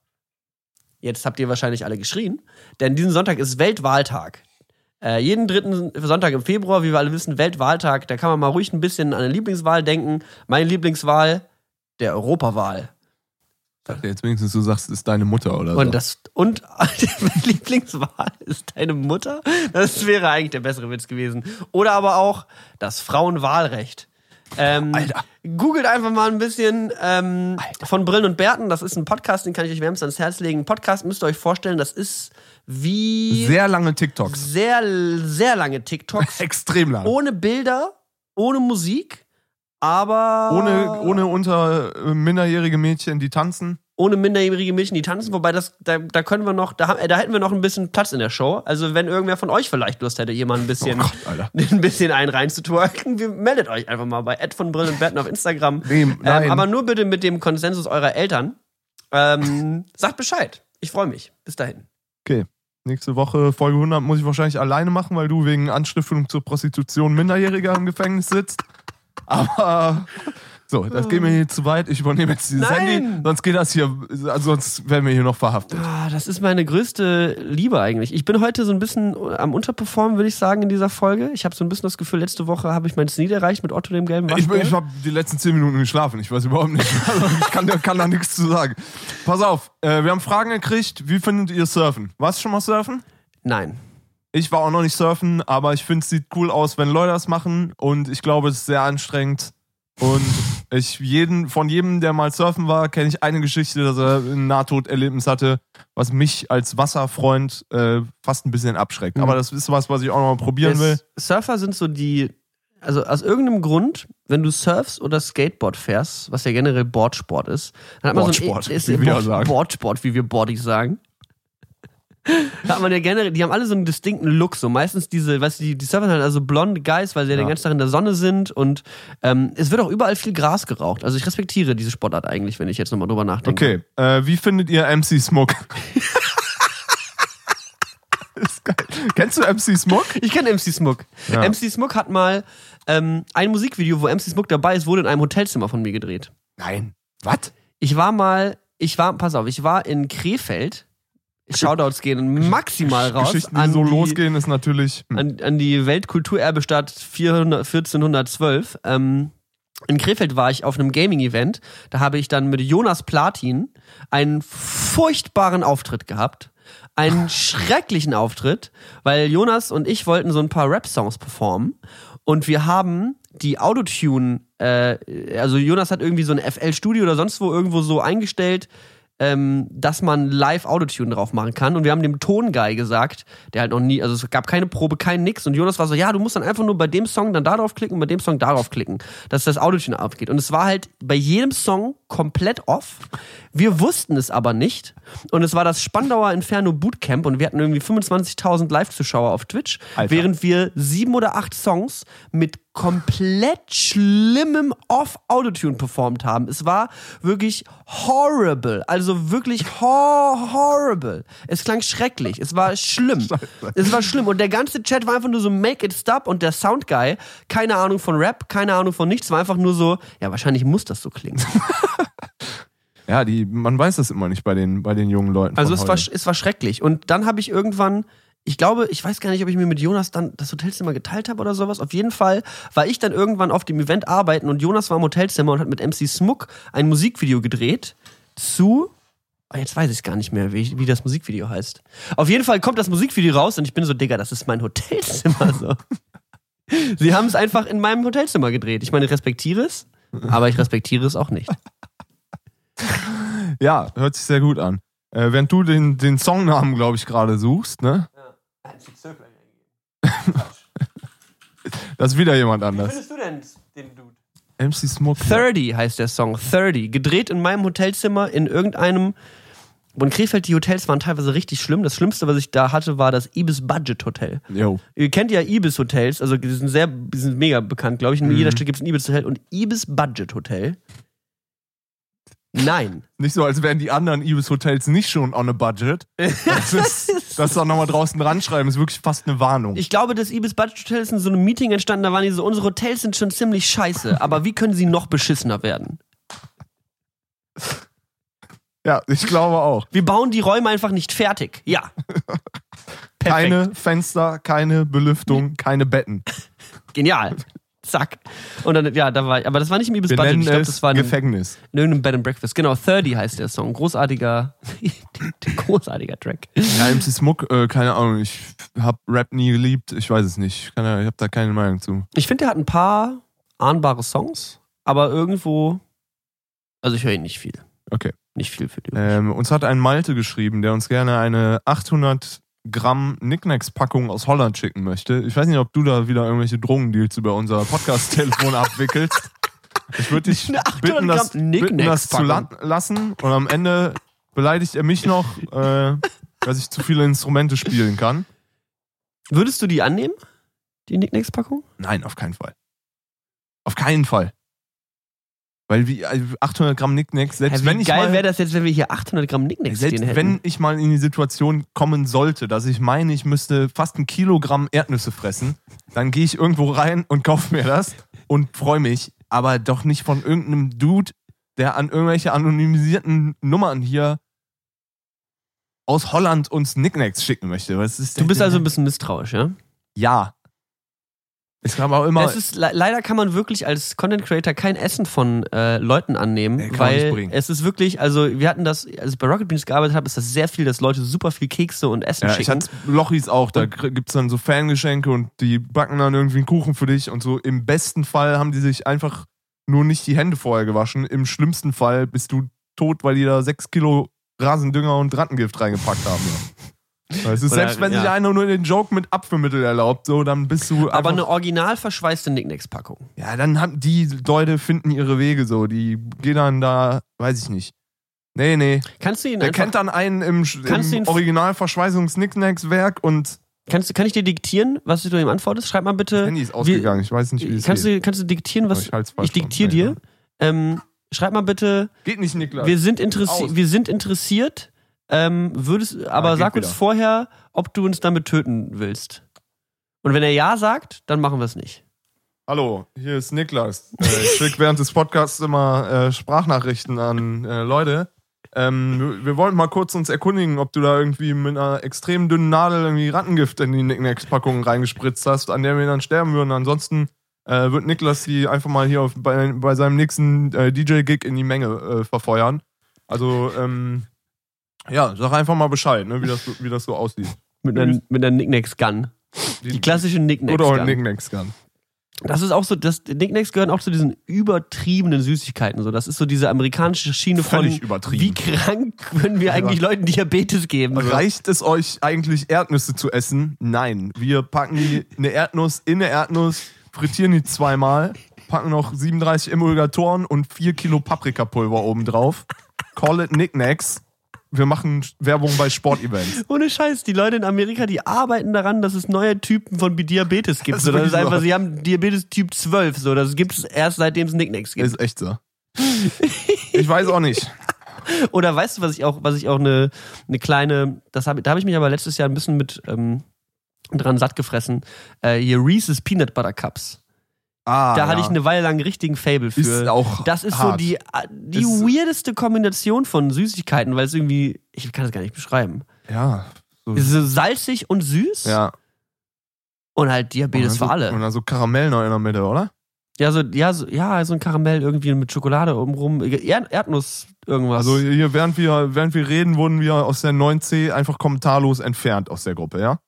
Jetzt habt ihr wahrscheinlich alle geschrien. Denn diesen Sonntag ist Weltwahltag. Äh, jeden dritten Sonntag im Februar, wie wir alle wissen, Weltwahltag. Da kann man mal ruhig ein bisschen an eine Lieblingswahl denken. Meine Lieblingswahl, der Europawahl. Ich dachte jetzt wenigstens, du sagst, ist deine Mutter oder so. Und das und meine Lieblingswahl ist deine Mutter. Das wäre eigentlich der bessere Witz gewesen. Oder aber auch das Frauenwahlrecht. Ähm, Alter. Googelt einfach mal ein bisschen ähm, von Brillen und Bärten. Das ist ein Podcast, den kann ich euch wärmstens ans Herz legen. Ein Podcast müsst ihr euch vorstellen, das ist wie Sehr lange TikToks. sehr, sehr lange TikToks. Extrem lang. ohne Bilder, ohne Musik, aber Ohne, ohne unter äh, minderjährige Mädchen, die tanzen. Ohne minderjährige Mädchen, die tanzen, wobei das, da, da können wir noch, da, äh, da hätten wir noch ein bisschen Platz in der Show. Also wenn irgendwer von euch vielleicht Lust hätte, hier mal ein bisschen, Oh Gott, ein bisschen einen reinzutwerken, meldet euch einfach mal bei Ed von Brillen und Betten auf Instagram. Nee, nein. Ähm, aber nur bitte mit dem Konsensus eurer Eltern. Ähm, sagt Bescheid. Ich freue mich. Bis dahin. Okay. Nächste Woche, Folge 100, muss ich wahrscheinlich alleine machen, weil du wegen Anstiftung zur Prostitution Minderjähriger im Gefängnis sitzt. Aber So, das geht mir hier zu weit. Ich übernehme jetzt dieses Nein. Handy, sonst geht das hier, also sonst werden wir hier noch verhaftet. Ah, das ist meine größte Liebe eigentlich. Ich bin heute so ein bisschen am Unterperformen, würde ich sagen, in dieser Folge. Ich habe so ein bisschen das Gefühl, letzte Woche habe ich mein Ziel erreicht mit Otto dem gelben Ich, Waschbär. ich habe die letzten zehn Minuten geschlafen. Ich weiß überhaupt nicht. Also ich kann, da- kann da nichts zu sagen. Pass auf, äh, wir haben Fragen gekriegt. Wie findet ihr Surfen? Warst du schon mal surfen? Nein. Ich war auch noch nicht surfen, aber ich finde, es sieht cool aus, wenn Leute das machen. Und ich glaube, es ist sehr anstrengend. Und ich jeden, von jedem, der mal surfen war, kenne ich eine Geschichte, dass er ein Nahtoderlebnis hatte, was mich als Wasserfreund äh, fast ein bisschen abschreckt. Mhm. Aber das ist was, was ich auch noch mal probieren will. Es, Surfer sind so die, also aus irgendeinem Grund, wenn du surfst oder Skateboard fährst, was ja generell Boardsport ist, dann hat man Boardsport, so ein, ist, wie wir Board, sagen. Boardsport, wie wir Bordis sagen. Da hat man ja generell, die haben alle so einen distinkten Look, so meistens diese, weißt du, die, die Surfer sind halt also blonde Guys, weil sie ja den ganzen Tag in der Sonne sind und ähm, es wird auch überall viel Gras geraucht. Also ich respektiere diese Sportart eigentlich, wenn ich jetzt nochmal drüber nachdenke. Okay, äh, wie findet ihr MC Smoke? Kennst du MC Smoke? Ich kenne MC Smook. Ja. MC Smook hat mal ähm, ein Musikvideo, wo MC Smook dabei ist, wurde in einem Hotelzimmer von mir gedreht. Nein. Was? Ich war mal, ich war, pass auf, ich war in Krefeld. Shoutouts gehen maximal raus. Geschichten, die an so die, losgehen, ist natürlich. hm. An, an die Weltkulturerbestadt 400, 1412. Ähm, in Krefeld war ich auf einem Gaming-Event. Da habe ich dann mit Jonas Platin einen furchtbaren Auftritt gehabt. Einen schrecklichen Auftritt, weil Jonas und ich wollten so ein paar Rap-Songs performen. Und wir haben die Autotune, äh, also Jonas hat irgendwie so ein FL-Studio oder sonst wo irgendwo so eingestellt, ähm, dass man live Autotune drauf machen kann. Und wir haben dem Tonguy gesagt, der halt noch nie, also es gab keine Probe, kein nix. Und Jonas war so, ja, du musst dann einfach nur bei dem Song dann da drauf klicken und bei dem Song darauf klicken, dass das Autotune aufgeht. Und es war halt bei jedem Song komplett off. Wir wussten es aber nicht. Und es war das Spandauer Inferno Bootcamp und wir hatten irgendwie 25.000 Live-Zuschauer auf Twitch, Alter. während wir sieben oder acht Songs mit komplett schlimmem Off-Autotune performt haben. Es war wirklich horrible. Also wirklich hor horrible. Es klang schrecklich. Es war schlimm. Es war schlimm. Und der ganze Chat war einfach nur so Make it stop und der Soundguy, keine Ahnung von Rap, keine Ahnung von nichts, war einfach nur so, ja, wahrscheinlich muss das so klingen. Ja, die, man weiß das immer nicht bei den, bei den jungen Leuten. Also es war, heute. es war schrecklich. Und dann habe ich irgendwann, ich glaube, ich weiß gar nicht, ob ich mir mit Jonas dann das Hotelzimmer geteilt habe oder sowas. Auf jeden Fall war ich dann irgendwann auf dem Event arbeiten und Jonas war im Hotelzimmer und hat mit MC Smook ein Musikvideo gedreht zu. Oh, jetzt weiß ich gar nicht mehr, wie, wie das Musikvideo heißt. Auf jeden Fall kommt das Musikvideo raus und ich bin so, Digga, das ist mein Hotelzimmer. So. Sie haben es einfach in meinem Hotelzimmer gedreht. Ich meine, ich respektiere es, aber ich respektiere es auch nicht. Ja, hört sich sehr gut an. Äh, während du den, den Songnamen, glaube ich, gerade suchst, ne? Das ist wieder jemand anders. findest du denn den Dude? MC Smoke. 30 heißt der Song. 30. Gedreht in meinem Hotelzimmer in irgendeinem. Und Krefeld, die Hotels waren teilweise richtig schlimm. Das Schlimmste, was ich da hatte, war das Ibis Budget Hotel. Yo. Ihr kennt ja Ibis Hotels, also die sind sehr, die sind mega bekannt, glaube ich. In jeder Stadt gibt es ein Ibis Hotel und Ibis Budget Hotel. Nein. Nicht so, als wären die anderen Ibis Hotels nicht schon on a budget. Das ist, das dann nochmal draußen dran schreiben, ist wirklich fast eine Warnung. Ich glaube, das Ibis Budget Hotel ist in so einem Meeting entstanden, da waren die so, unsere Hotels sind schon ziemlich scheiße, aber wie können sie noch beschissener werden? ja, ich glaube auch. Wir bauen die Räume einfach nicht fertig. Ja. Perfekt. Keine Fenster, keine Belüftung, keine Betten. Genial. Zack. Und dann, ja, da war ich, aber das war nicht im Ibis Budget. Ich glaube, das war in, in Gefängnis. irgendeinem Bed and Breakfast. Genau, 30 heißt der Song. Großartiger, großartiger Track. Ja, MC Smoke, äh, keine Ahnung, ich hab Rap nie geliebt, ich weiß es nicht. Keine, ich hab da keine Meinung zu. Ich finde, der hat ein paar ahnbare Songs, aber irgendwo, also ich höre ihn nicht viel. Okay. Nicht viel für die. Ähm, uns hat ein Malte geschrieben, der uns gerne eine 800 Gramm Nicknacks-Packung aus Holland schicken möchte. Ich weiß nicht, ob du da wieder irgendwelche Drogendeals über unser Podcast-Telefon abwickelst. Ich würde dich Eine 800 bitten, das, bitten, das zu la lassen und am Ende beleidigt er mich noch, äh, dass ich zu viele Instrumente spielen kann. Würdest du die annehmen? Die Nicknacks-Packung? Nein, auf keinen Fall. Auf keinen Fall. Weil wie also 800 Gramm Nicknacks, selbst Ja, wenn ich geil mal, wäre das jetzt, wenn wir hier 800 Gramm Nicknacks stehen hätten? wenn ich mal in die Situation kommen sollte, dass ich meine, ich müsste fast ein Kilogramm Erdnüsse fressen, dann gehe ich irgendwo rein und kaufe mir das und freue mich. aber doch nicht von irgendeinem Dude, der an irgendwelche anonymisierten Nummern hier aus Holland uns Nicknacks schicken möchte. Was ist Du bist also ein bisschen misstrauisch, ja? Ja. Es gab auch immer. Ist, le- leider kann man wirklich als Content Creator kein Essen von äh, Leuten annehmen, Nee, kann man nicht weil es ist wirklich, also wir hatten das, als ich bei Rocket Beans gearbeitet habe, ist das sehr viel, dass Leute super viel Kekse und Essen ja, ich schicken. hatte Lochis auch, da gibt es dann so Fangeschenke und die backen dann irgendwie einen Kuchen für dich und so. Im besten Fall haben die sich einfach nur nicht die Hände vorher gewaschen. Im schlimmsten Fall bist du tot, weil die da sechs Kilo Rasendünger und Rattengift reingepackt haben. Ja. Es ist Oder- selbst wenn ja. sich einer nur den Joke mit Apfelmittel erlaubt, so, dann bist du aber eine original verschweißte Nicknacks-Packung. Ja, dann haben die Leute finden ihre Wege so. Die gehen dann da, weiß ich nicht. Nee, nee. Kannst du ihn Der einfach, kennt dann einen im, du im ihn- original Verschweißungs-Nicknacks-Werk und kannst, du- kann ich dir diktieren, was du ihm antwortest? Schreib mal bitte. Handy ist ausgegangen. Ich weiß nicht, wie es Kannst geht. du, kannst du diktieren, was Ich ich diktiere dir? Ähm, schreib mal bitte, Geht nicht, Niklas. wir sind, interessi Aus. wir sind interessiert, ähm, würdest, aber geht sag uns wieder. vorher, ob du uns damit töten willst. Und wenn er Ja sagt, dann machen wir es nicht. Hallo, hier ist Niklas. Äh, ich schicke während des Podcasts immer äh, Sprachnachrichten an äh, Leute. Ähm, wir- wir wollten mal kurz uns erkundigen, ob du da irgendwie mit einer extrem dünnen Nadel irgendwie Rattengift in die Nicknacks-Packung reingespritzt hast, an der wir dann sterben würden. Ansonsten äh, wird Niklas die einfach mal hier auf, bei, bei seinem nächsten äh, DJ-Gig in die Menge äh, verfeuern. Also, ähm, ja, sag einfach mal Bescheid, ne, wie, das, so- wie das so aussieht. Mit einer, mit einer Nicknacks-Gun. Die klassische Oder Nicknacks-Gun. Nicknacks-Gun. Das ist auch so, das Nicknacks gehören auch zu diesen übertriebenen Süßigkeiten. So, das ist so diese amerikanische Schiene Völlig von übertrieben. wie krank können wir eigentlich Leuten Diabetes geben. So. Reicht es euch eigentlich, Erdnüsse zu essen? Nein. Wir packen die, eine Erdnuss in eine Erdnuss, frittieren die zweimal, packen noch 37 Emulgatoren und 4 Kilo Paprikapulver oben drauf. Call it Knickknacks. Wir machen Werbung bei Sportevents. Ohne Scheiß, die Leute in Amerika, die arbeiten daran, dass es neue Typen von Diabetes gibt. Das So, das ist einfach, sie haben Diabetes Typ 12. So, das gibt es erst seitdem es Nicknacks gibt. Ist echt so. Ich weiß auch nicht. Oder weißt du, was ich auch, was ich auch eine, eine kleine, das hab, da habe ich mich aber letztes Jahr ein bisschen mit ähm, dran satt gefressen. Äh, hier Reese's Peanut Butter Cups. Ah, Da hatte ja. ich eine Weile lang einen richtigen Fable für. Ist auch das ist hart. so die, die Ist- weirdeste Kombination von Süßigkeiten, weil es irgendwie, ich kann das gar nicht beschreiben. Ja. So, Es ist so salzig und süß ja. und halt Diabetes und für dann alle. So, und dann so Karamell noch in der Mitte, oder? Ja, so, ja, so, ja, so ein Karamell irgendwie mit Schokolade umrum. Erd Erdnuss, irgendwas. Also hier, während wir, während wir reden, wurden wir aus der 9C einfach kommentarlos entfernt aus der Gruppe, ja?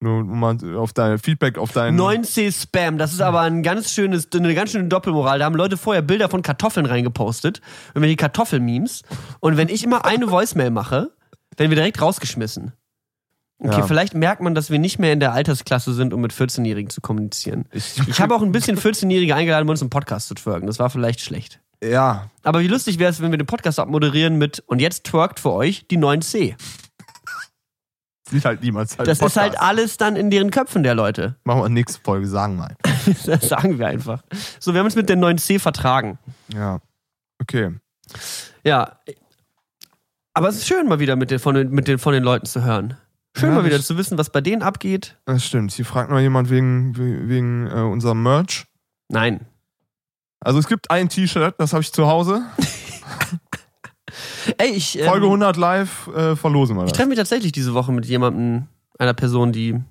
Nur um mal auf dein Feedback auf deinen. 9C Spam, das ist aber ein ganz schönes, eine ganz schöne Doppelmoral. Da haben Leute vorher Bilder von Kartoffeln reingepostet, wenn wir die Kartoffelmemes. Und wenn ich immer eine Voicemail mache, werden wir direkt rausgeschmissen. Okay, Ja. vielleicht merkt man, dass wir nicht mehr in der Altersklasse sind, um mit 14-Jährigen zu kommunizieren. Ich, Ich habe auch ein bisschen 14-Jährige eingeladen, bei uns im Podcast zu twerken. Das war vielleicht schlecht. ja, Aber wie lustig wäre es, wenn wir den Podcast abmoderieren mit und jetzt twerkt für euch die 9C. Sieht halt niemals halt Das ist Podcast. halt alles dann in deren Köpfen der Leute. Machen wir nächste Folge, sagen einfach. Das sagen wir einfach. So, wir haben uns mit der 9C vertragen. Ja. Okay. Ja. Aber es ist schön, mal wieder mit den, von, den, mit den, von den Leuten zu hören. Schön Ja, mal wieder zu wissen, was bei denen abgeht. Das stimmt. Hier fragt noch jemand wegen, wegen äh, unserem Merch. Nein. Also es gibt ein T-Shirt, das habe ich zu Hause. Ey, ich, ähm, Folge 100 live äh, verlosen wir ich das. treffe mich tatsächlich diese Woche mit jemandem, einer Person, die einen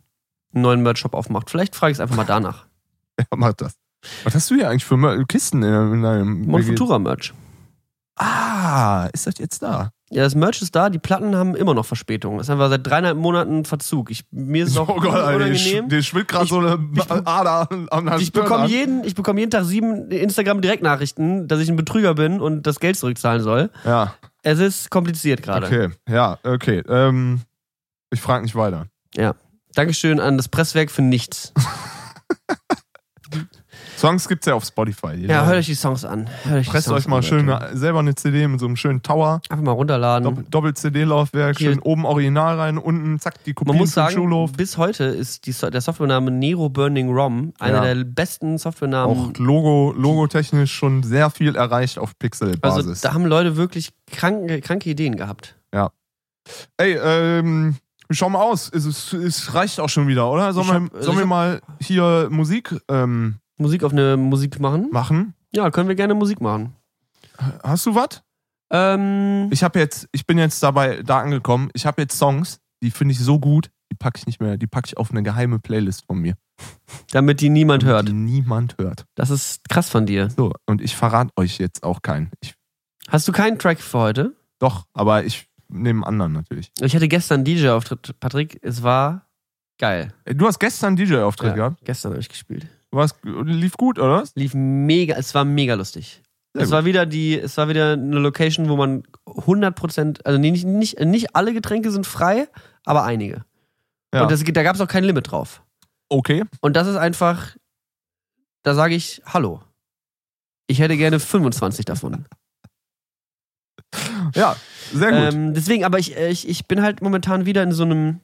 neuen Merch-Shop aufmacht. Vielleicht frage ich es einfach mal danach. Ja, mach das. Was hast du hier eigentlich für Kisten in, in deinem Mon WG? Futura-Merch. Ah, ist das jetzt da? Ja, das Merch ist da, die Platten haben immer noch Verspätung. Das ist einfach seit dreieinhalb Monaten Verzug. Ich, mir ist es auch oh Gott, unangenehm. dir schwillt gerade so eine ich- Ader an der Ich bekomme jeden, ich bekomme jeden Tag sieben Instagram-Direktnachrichten, dass ich ein Betrüger bin und das Geld zurückzahlen soll. Ja, Es ist kompliziert gerade. okay. Ja, okay. Ähm, ich frage nicht weiter. Dankeschön an das Presswerk für nichts. Songs gibt's ja auf Spotify. Ja, hört euch die Songs an. Euch Presst Songs euch mal an, schön Leute. selber eine CD mit so einem schönen Tower. Einfach mal runterladen. Doppel- Doppel-CD-Laufwerk, schön oben Original rein, unten zack, die Kopien Man muss sagen, Schulhof. bis heute ist die, der Softwarename Nero Burning ROM einer Ja. der besten Softwarenamen. Auch Logo, logotechnisch schon sehr viel erreicht auf also Pixel-Basis. da haben Leute wirklich kranke, kranke Ideen gehabt. Ey, ähm, schau mal aus. Es, ist, es reicht auch schon wieder, oder? Sollen, hab- wir, also sollen wir mal hier Musik ähm, Musik auf eine Musik machen. machen? Ja, können wir gerne Musik machen. Hast du was? Ähm, Ich habe jetzt, ich bin jetzt dabei da angekommen. Ich habe jetzt Songs, die finde ich so gut, die packe ich nicht mehr, die packe ich auf eine geheime Playlist von mir. damit die niemand hört. Die niemand hört. Das ist krass von dir. So, und ich verrate euch jetzt auch keinen. Ich, Hast du keinen Track für heute? doch, aber ich nehme einen anderen natürlich. Ich hatte gestern DJ-Auftritt, Patrick. Es war geil. Ey, Du hast gestern DJ-Auftritt Ja, gehabt. gestern habe ich gespielt. Was, lief gut, oder? was? Lief mega, es war mega lustig. Sehr es gut. war wieder die, es war wieder eine Location, wo man 100%, also nicht, nicht, nicht alle Getränke sind frei, aber einige. Ja. Und das, da gab es auch kein Limit drauf. Okay. Und das ist einfach, da sage ich Hallo. Ich hätte gerne 25 davon. Ja, sehr gut. Ähm, deswegen, aber ich, ich, ich bin halt momentan wieder in so einem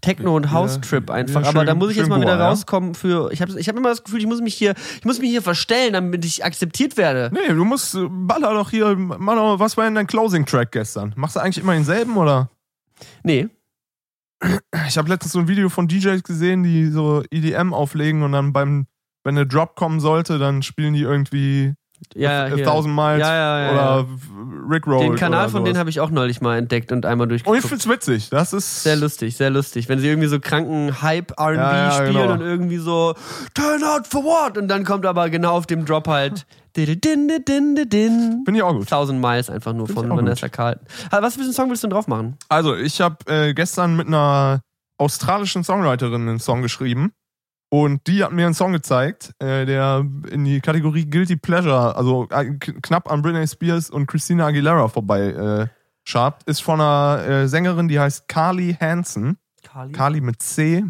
Techno- und Ja, House-Trip ja, einfach. schön- aber da muss ich jetzt mal wieder Goa, ja? rauskommen für. Ich habe ich hab immer das Gefühl, ich muss mich hier, ich muss mich hier verstellen, damit ich akzeptiert werde. nee, du musst, äh, baller doch hier, mach doch, was war denn dein Closing-Track gestern? Machst du eigentlich immer denselben, oder? Nee. Ich habe letztens so ein Video von DJs gesehen, die so EDM auflegen und dann beim, wenn eine Drop kommen sollte, dann spielen die irgendwie Ja, A hier. Thousand Miles Ja, ja, ja, oder Rick Roll. Den Kanal oder von denen habe ich auch neulich mal entdeckt und einmal Und ich durchgeguckt. find's witzig. Das ist. Sehr lustig, sehr lustig. Wenn sie irgendwie so kranken Hype-R&B Ja, ja, spielen genau. und irgendwie so Turn out for what? Und dann kommt aber genau auf dem Drop halt. Finde ich auch gut. Thousand Miles einfach nur Find von Vanessa Carlton. Was für einen Song willst du denn drauf machen? Also, ich habe äh, gestern mit einer australischen Songwriterin einen Song geschrieben. Und die hat mir einen Song gezeigt, äh, der in die Kategorie Guilty Pleasure, also äh, knapp an Britney Spears und Christina Aguilera vorbei äh, schabt. Ist von einer äh, Sängerin, die heißt Carly Hansen. Carly? Carly mit C.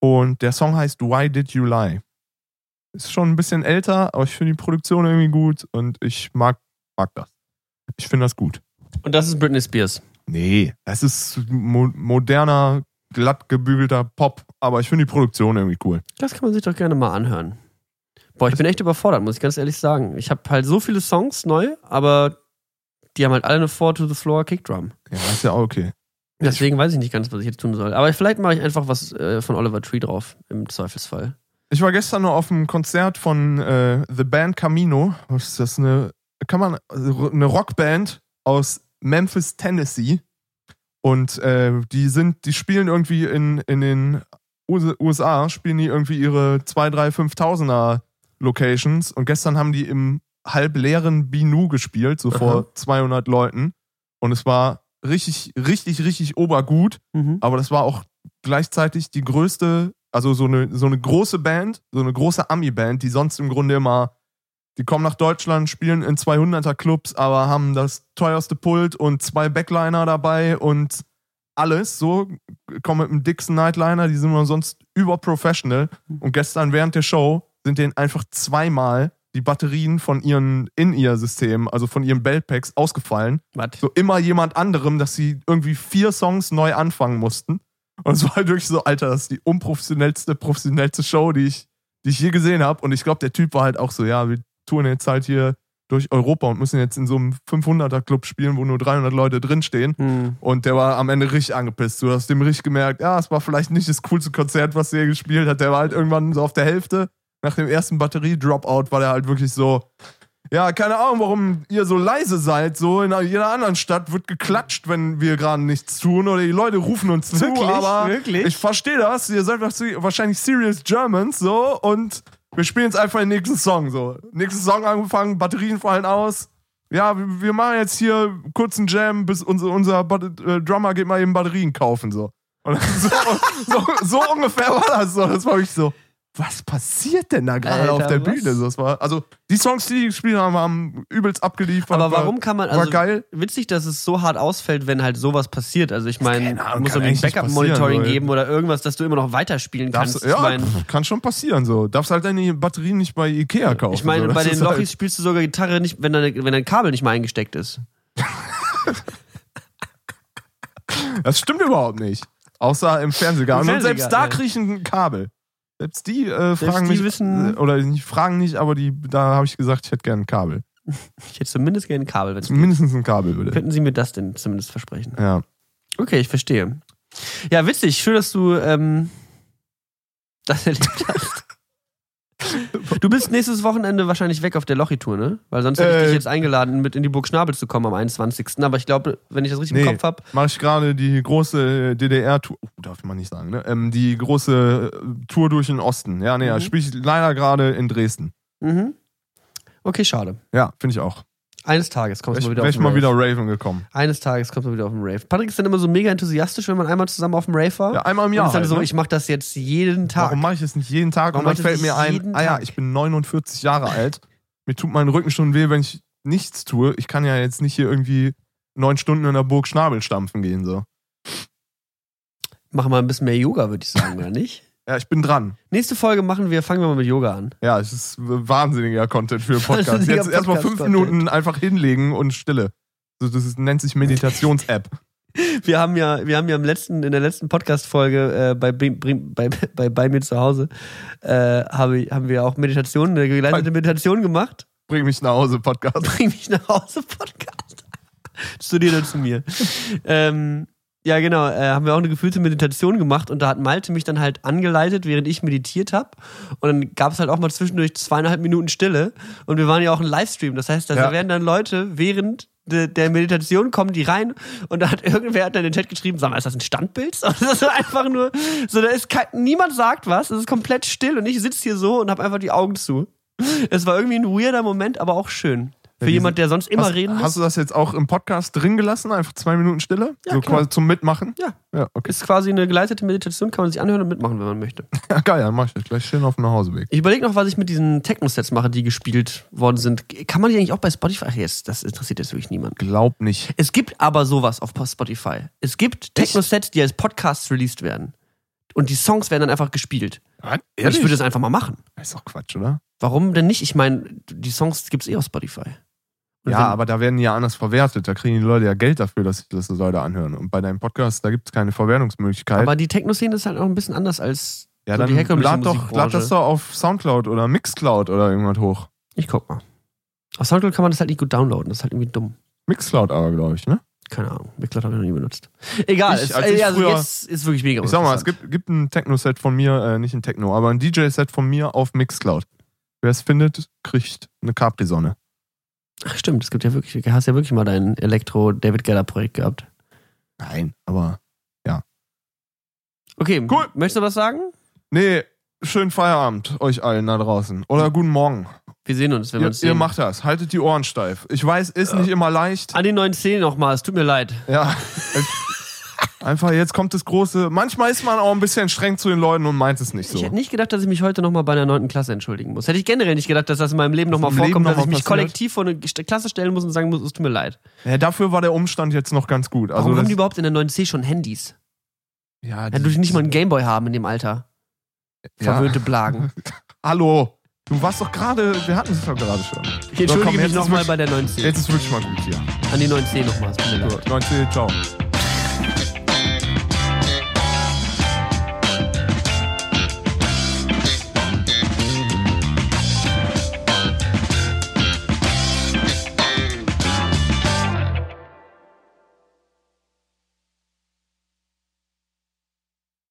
Und der Song heißt Why Did You Lie? Ist schon ein bisschen älter, aber ich finde die Produktion irgendwie gut und ich mag, mag das. Ich finde das gut. Und das ist Britney Spears. Nee, es ist mo moderner, glatt gebügelter Pop, aber ich finde die Produktion irgendwie cool. Das kann man sich doch gerne mal anhören. Boah, ich bin echt überfordert, muss ich ganz ehrlich sagen. Ich habe halt so viele Songs neu, aber die haben halt alle eine Four to the Floor Kickdrum. Ja, ist ja auch okay. Deswegen weiß ich nicht ganz, was ich jetzt tun soll. Aber vielleicht mache ich einfach was äh, von Oliver Tree drauf, im Zweifelsfall. Ich war gestern noch auf einem Konzert von äh, The Band Camino. Was ist das? Eine, kann man, also eine Rockband aus Memphis, Tennessee. Und äh, die sind, die spielen irgendwie in, in den US- USA, spielen die irgendwie ihre 2, 3, 5.000er Locations. Und gestern haben die im halbleeren Binu gespielt, so Aha. vor 200 Leuten. Und es war richtig, richtig, richtig obergut. Mhm. Aber das war auch gleichzeitig die größte, also so eine, so eine große Band, so eine große Ami-Band, die sonst im Grunde immer, die kommen nach Deutschland, spielen in 200er Clubs, aber haben das teuerste Pult und zwei Backliner dabei und alles so, kommen mit einem Dixon Nightliner, die sind immer sonst überprofessional. Und gestern während der Show sind denen einfach zweimal die Batterien von ihren In-Ear-Systemen, also von ihren Bellpacks, ausgefallen Was? so immer jemand anderem, dass sie irgendwie vier Songs neu anfangen mussten. Und es war halt wirklich so, Alter, das ist die unprofessionellste, professionellste Show, die ich, die ich je gesehen habe. Und ich glaube, der Typ war halt auch so, ja, wir touren jetzt halt hier durch Europa und müssen jetzt in so einem 500er-Club spielen, wo nur 300 Leute drinstehen. Hm. Und der war am Ende richtig angepisst. Du hast dem richtig gemerkt, ja, es war vielleicht nicht das coolste Konzert, was er gespielt hat. Der war halt irgendwann so auf der Hälfte. Nach dem ersten Batterie-Dropout war der halt wirklich so, ja, keine Ahnung, warum ihr so leise seid. So in jeder anderen Stadt wird geklatscht, wenn wir gerade nichts tun oder die Leute rufen uns zu. Wirklich? Aber Wirklich? ich verstehe das. Ihr seid wahrscheinlich serious Germans so und wir spielen jetzt einfach den nächsten Song so. Nächsten Song angefangen, Batterien fallen aus. Ja, wir machen jetzt hier kurz einen Jam, bis unser, unser äh, Drummer geht mal eben Batterien kaufen so. Und so, so, so ungefähr war das so. Das war wirklich so. Was passiert denn da gerade auf der was? Bühne? Das war, also die Songs, die die gespielt haben, haben übelst abgeliefert. Aber war- warum kann man, war also geil. witzig, dass es so hart ausfällt, wenn halt sowas passiert. Also ich meine, muss irgendwie Backup-Monitoring geben oder irgendwas, dass du immer noch weiterspielen Darfst, kannst. ja, ich meine, pf, kann schon passieren so. Darfst halt deine Batterien nicht bei Ikea kaufen. ich meine so. Bei den ist halt- Lochis spielst du sogar Gitarre nicht, wenn dein, wenn dein Kabel nicht mal eingesteckt ist. Das stimmt überhaupt nicht. Außer im Fernsehgarten. Im Und selbst da Fernsehgarten, kriege ich ein Kabel. Selbst die äh, Selbst fragen die mich, wissen- äh, oder nicht fragen nicht, aber die, da habe ich gesagt, ich hätte gerne ein Kabel. Ich hätte zumindest gerne ein Kabel. Wenn's Mindestens ein Kabel, bitte. Könnten Sie mir das denn zumindest versprechen? Ja. Okay, ich verstehe. Ja, witzig. Schön, dass du ähm, das erlebt hast. Du bist nächstes Wochenende wahrscheinlich weg auf der Lochi-Tour, ne? Weil sonst hätte ich Äh, dich jetzt eingeladen, mit in die Burg Schnabel zu kommen am 21. Aber ich glaube, wenn ich das richtig im Nee, Kopf habe, mache ich gerade die große DDR-Tour. Oh, darf man nicht sagen, ne? Ähm, die große äh, Tour durch den Osten. Ja, nee, mhm. spiele ich leider gerade in Dresden. mhm. Okay, schade. Ja, finde ich auch. Eines Tages kommst du mal wieder auf ich den mal Rave. wieder Raven gekommen. Eines Tages kommt man wieder auf den Rave. Patrick ist dann immer so mega enthusiastisch, wenn man einmal zusammen auf dem Rave war. Ja, einmal im Und Jahr. ist dann halt, so, ne? ich mache das jetzt jeden Tag. Warum mache ich es nicht jeden Tag? Warum und dann du fällt das mir ein, ah ja, ich bin 49 Jahre alt. Mir tut mein Rücken schon weh, wenn ich nichts tue. Ich kann ja jetzt nicht hier irgendwie neun Stunden in der Burg Schnabel stampfen gehen. So. Machen wir ein bisschen mehr Yoga, würde ich sagen, oder nicht? Ja, ich bin dran. Nächste Folge machen wir, fangen wir mal mit Yoga an. Ja, es ist wahnsinniger Content für einen Podcast. Wahnsinniger Jetzt erstmal fünf. Minuten einfach hinlegen und Stille. So, das ist, nennt sich Meditations-App. Wir haben ja, wir haben ja im letzten, in der letzten Podcast-Folge äh, bei, bei, bei, bei mir zu Hause, äh, habe, haben wir auch Meditation, eine geleitete Meditation gemacht. Bring mich nach Hause, Podcast. Bring mich nach Hause, Podcast. Studiere zu mir. ähm, ja, genau, äh, haben wir auch eine gefühlte Meditation gemacht und da hat Malte mich dann halt angeleitet, während ich meditiert habe. Und dann gab es halt auch mal zwischendurch zweieinhalb Minuten Stille. Und wir waren ja auch ein Livestream. Das heißt, da Ja. werden dann Leute während de, der Meditation kommen die rein und da hat irgendwer hat dann in den Chat geschrieben, sag mal, ist das ein Standbild? Und das ist einfach nur, so da ist kein, niemand sagt was, es ist komplett still und ich sitze hier so und habe einfach die Augen zu. Es war irgendwie ein weirder Moment, aber auch schön. Für Ja, jemand, der sonst immer hast, reden muss. Hast du das jetzt auch im Podcast drin gelassen? Einfach zwei Minuten Stille? Ja, so klar. quasi zum Mitmachen? Ja. Ja, okay. Ist quasi eine geleitete Meditation, kann man sich anhören und mitmachen, wenn man möchte. Ja, geil, dann mach ich das gleich schön auf dem Nachhauseweg. Ich überlege noch, was ich mit diesen Techno-Sets mache, die gespielt worden sind. Kann man die eigentlich auch bei Spotify? Ach, jetzt, das interessiert jetzt wirklich niemand. Glaub nicht. Es gibt aber sowas auf Spotify. Es gibt Techno-Sets, die als Podcasts released werden. Und die Songs werden dann einfach gespielt. Und ich würde das einfach mal machen. Das ist doch Quatsch, oder? Warum denn nicht? Ich meine, die Songs gibt's eh auf Spotify. Ja, wenn- aber da werden die ja anders verwertet. Da kriegen die Leute ja Geld dafür, dass sich das Leute anhören. Und bei deinem Podcast, da gibt es keine Verwertungsmöglichkeit. aber die Techno-Szene ist halt auch ein bisschen anders als ja, so dann die herkömmliche lad, doch, lad das doch auf Soundcloud oder Mixcloud oder irgendwas hoch. Ich guck mal. Auf Soundcloud kann man das halt nicht gut downloaden. Das ist halt irgendwie dumm. Mixcloud aber, glaube ich, ne? Keine Ahnung. Mixcloud habe ich noch nie benutzt. Egal. Ich- es, als ich äh, also früher- jetzt ist wirklich mega Ich sag mal, es gibt, gibt ein Techno-Set von mir, äh, nicht ein Techno, aber ein DJ-Set von mir auf Mixcloud. Wer es findet, kriegt eine Capri-Sonne. Ach, stimmt. Es gibt ja wirklich, du hast ja wirklich mal dein Elektro-David Geller-Projekt gehabt. Nein, aber. Okay, Cool. möchtest du was sagen? Nee, schönen Feierabend euch allen da draußen. Oder guten Morgen. Wir sehen uns, wenn wir Ihr, uns sehen. ihr macht das. Haltet die Ohren steif. Ich weiß, ist nicht immer leicht. An die 910 nochmal, es tut mir leid. Ja. Einfach, jetzt kommt das große. Manchmal ist man auch ein bisschen streng zu den Leuten und meint es nicht so. Ich hätte nicht gedacht, dass ich mich heute nochmal bei einer 9. Klasse entschuldigen muss. Hätte ich generell nicht gedacht, dass das in meinem Leben nochmal Leben vorkommt, noch dass ich mich passiert? kollektiv vor eine Klasse stellen muss und sagen muss, es tut mir leid. Ja, dafür war der Umstand jetzt noch ganz gut. Also Warum haben die überhaupt in der 9C schon Handys? ja, Ja, du nicht mal einen Gameboy haben in dem Alter. Ja. Verwöhnte Blagen. Hallo. Du warst doch gerade, wir hatten es doch gerade schon. Ich entschuldige komm, mich nochmal bei der 9C. Jetzt ist wirklich mal gut hier. An die 9C nochmal, es tut mir leid. So, 19, ciao.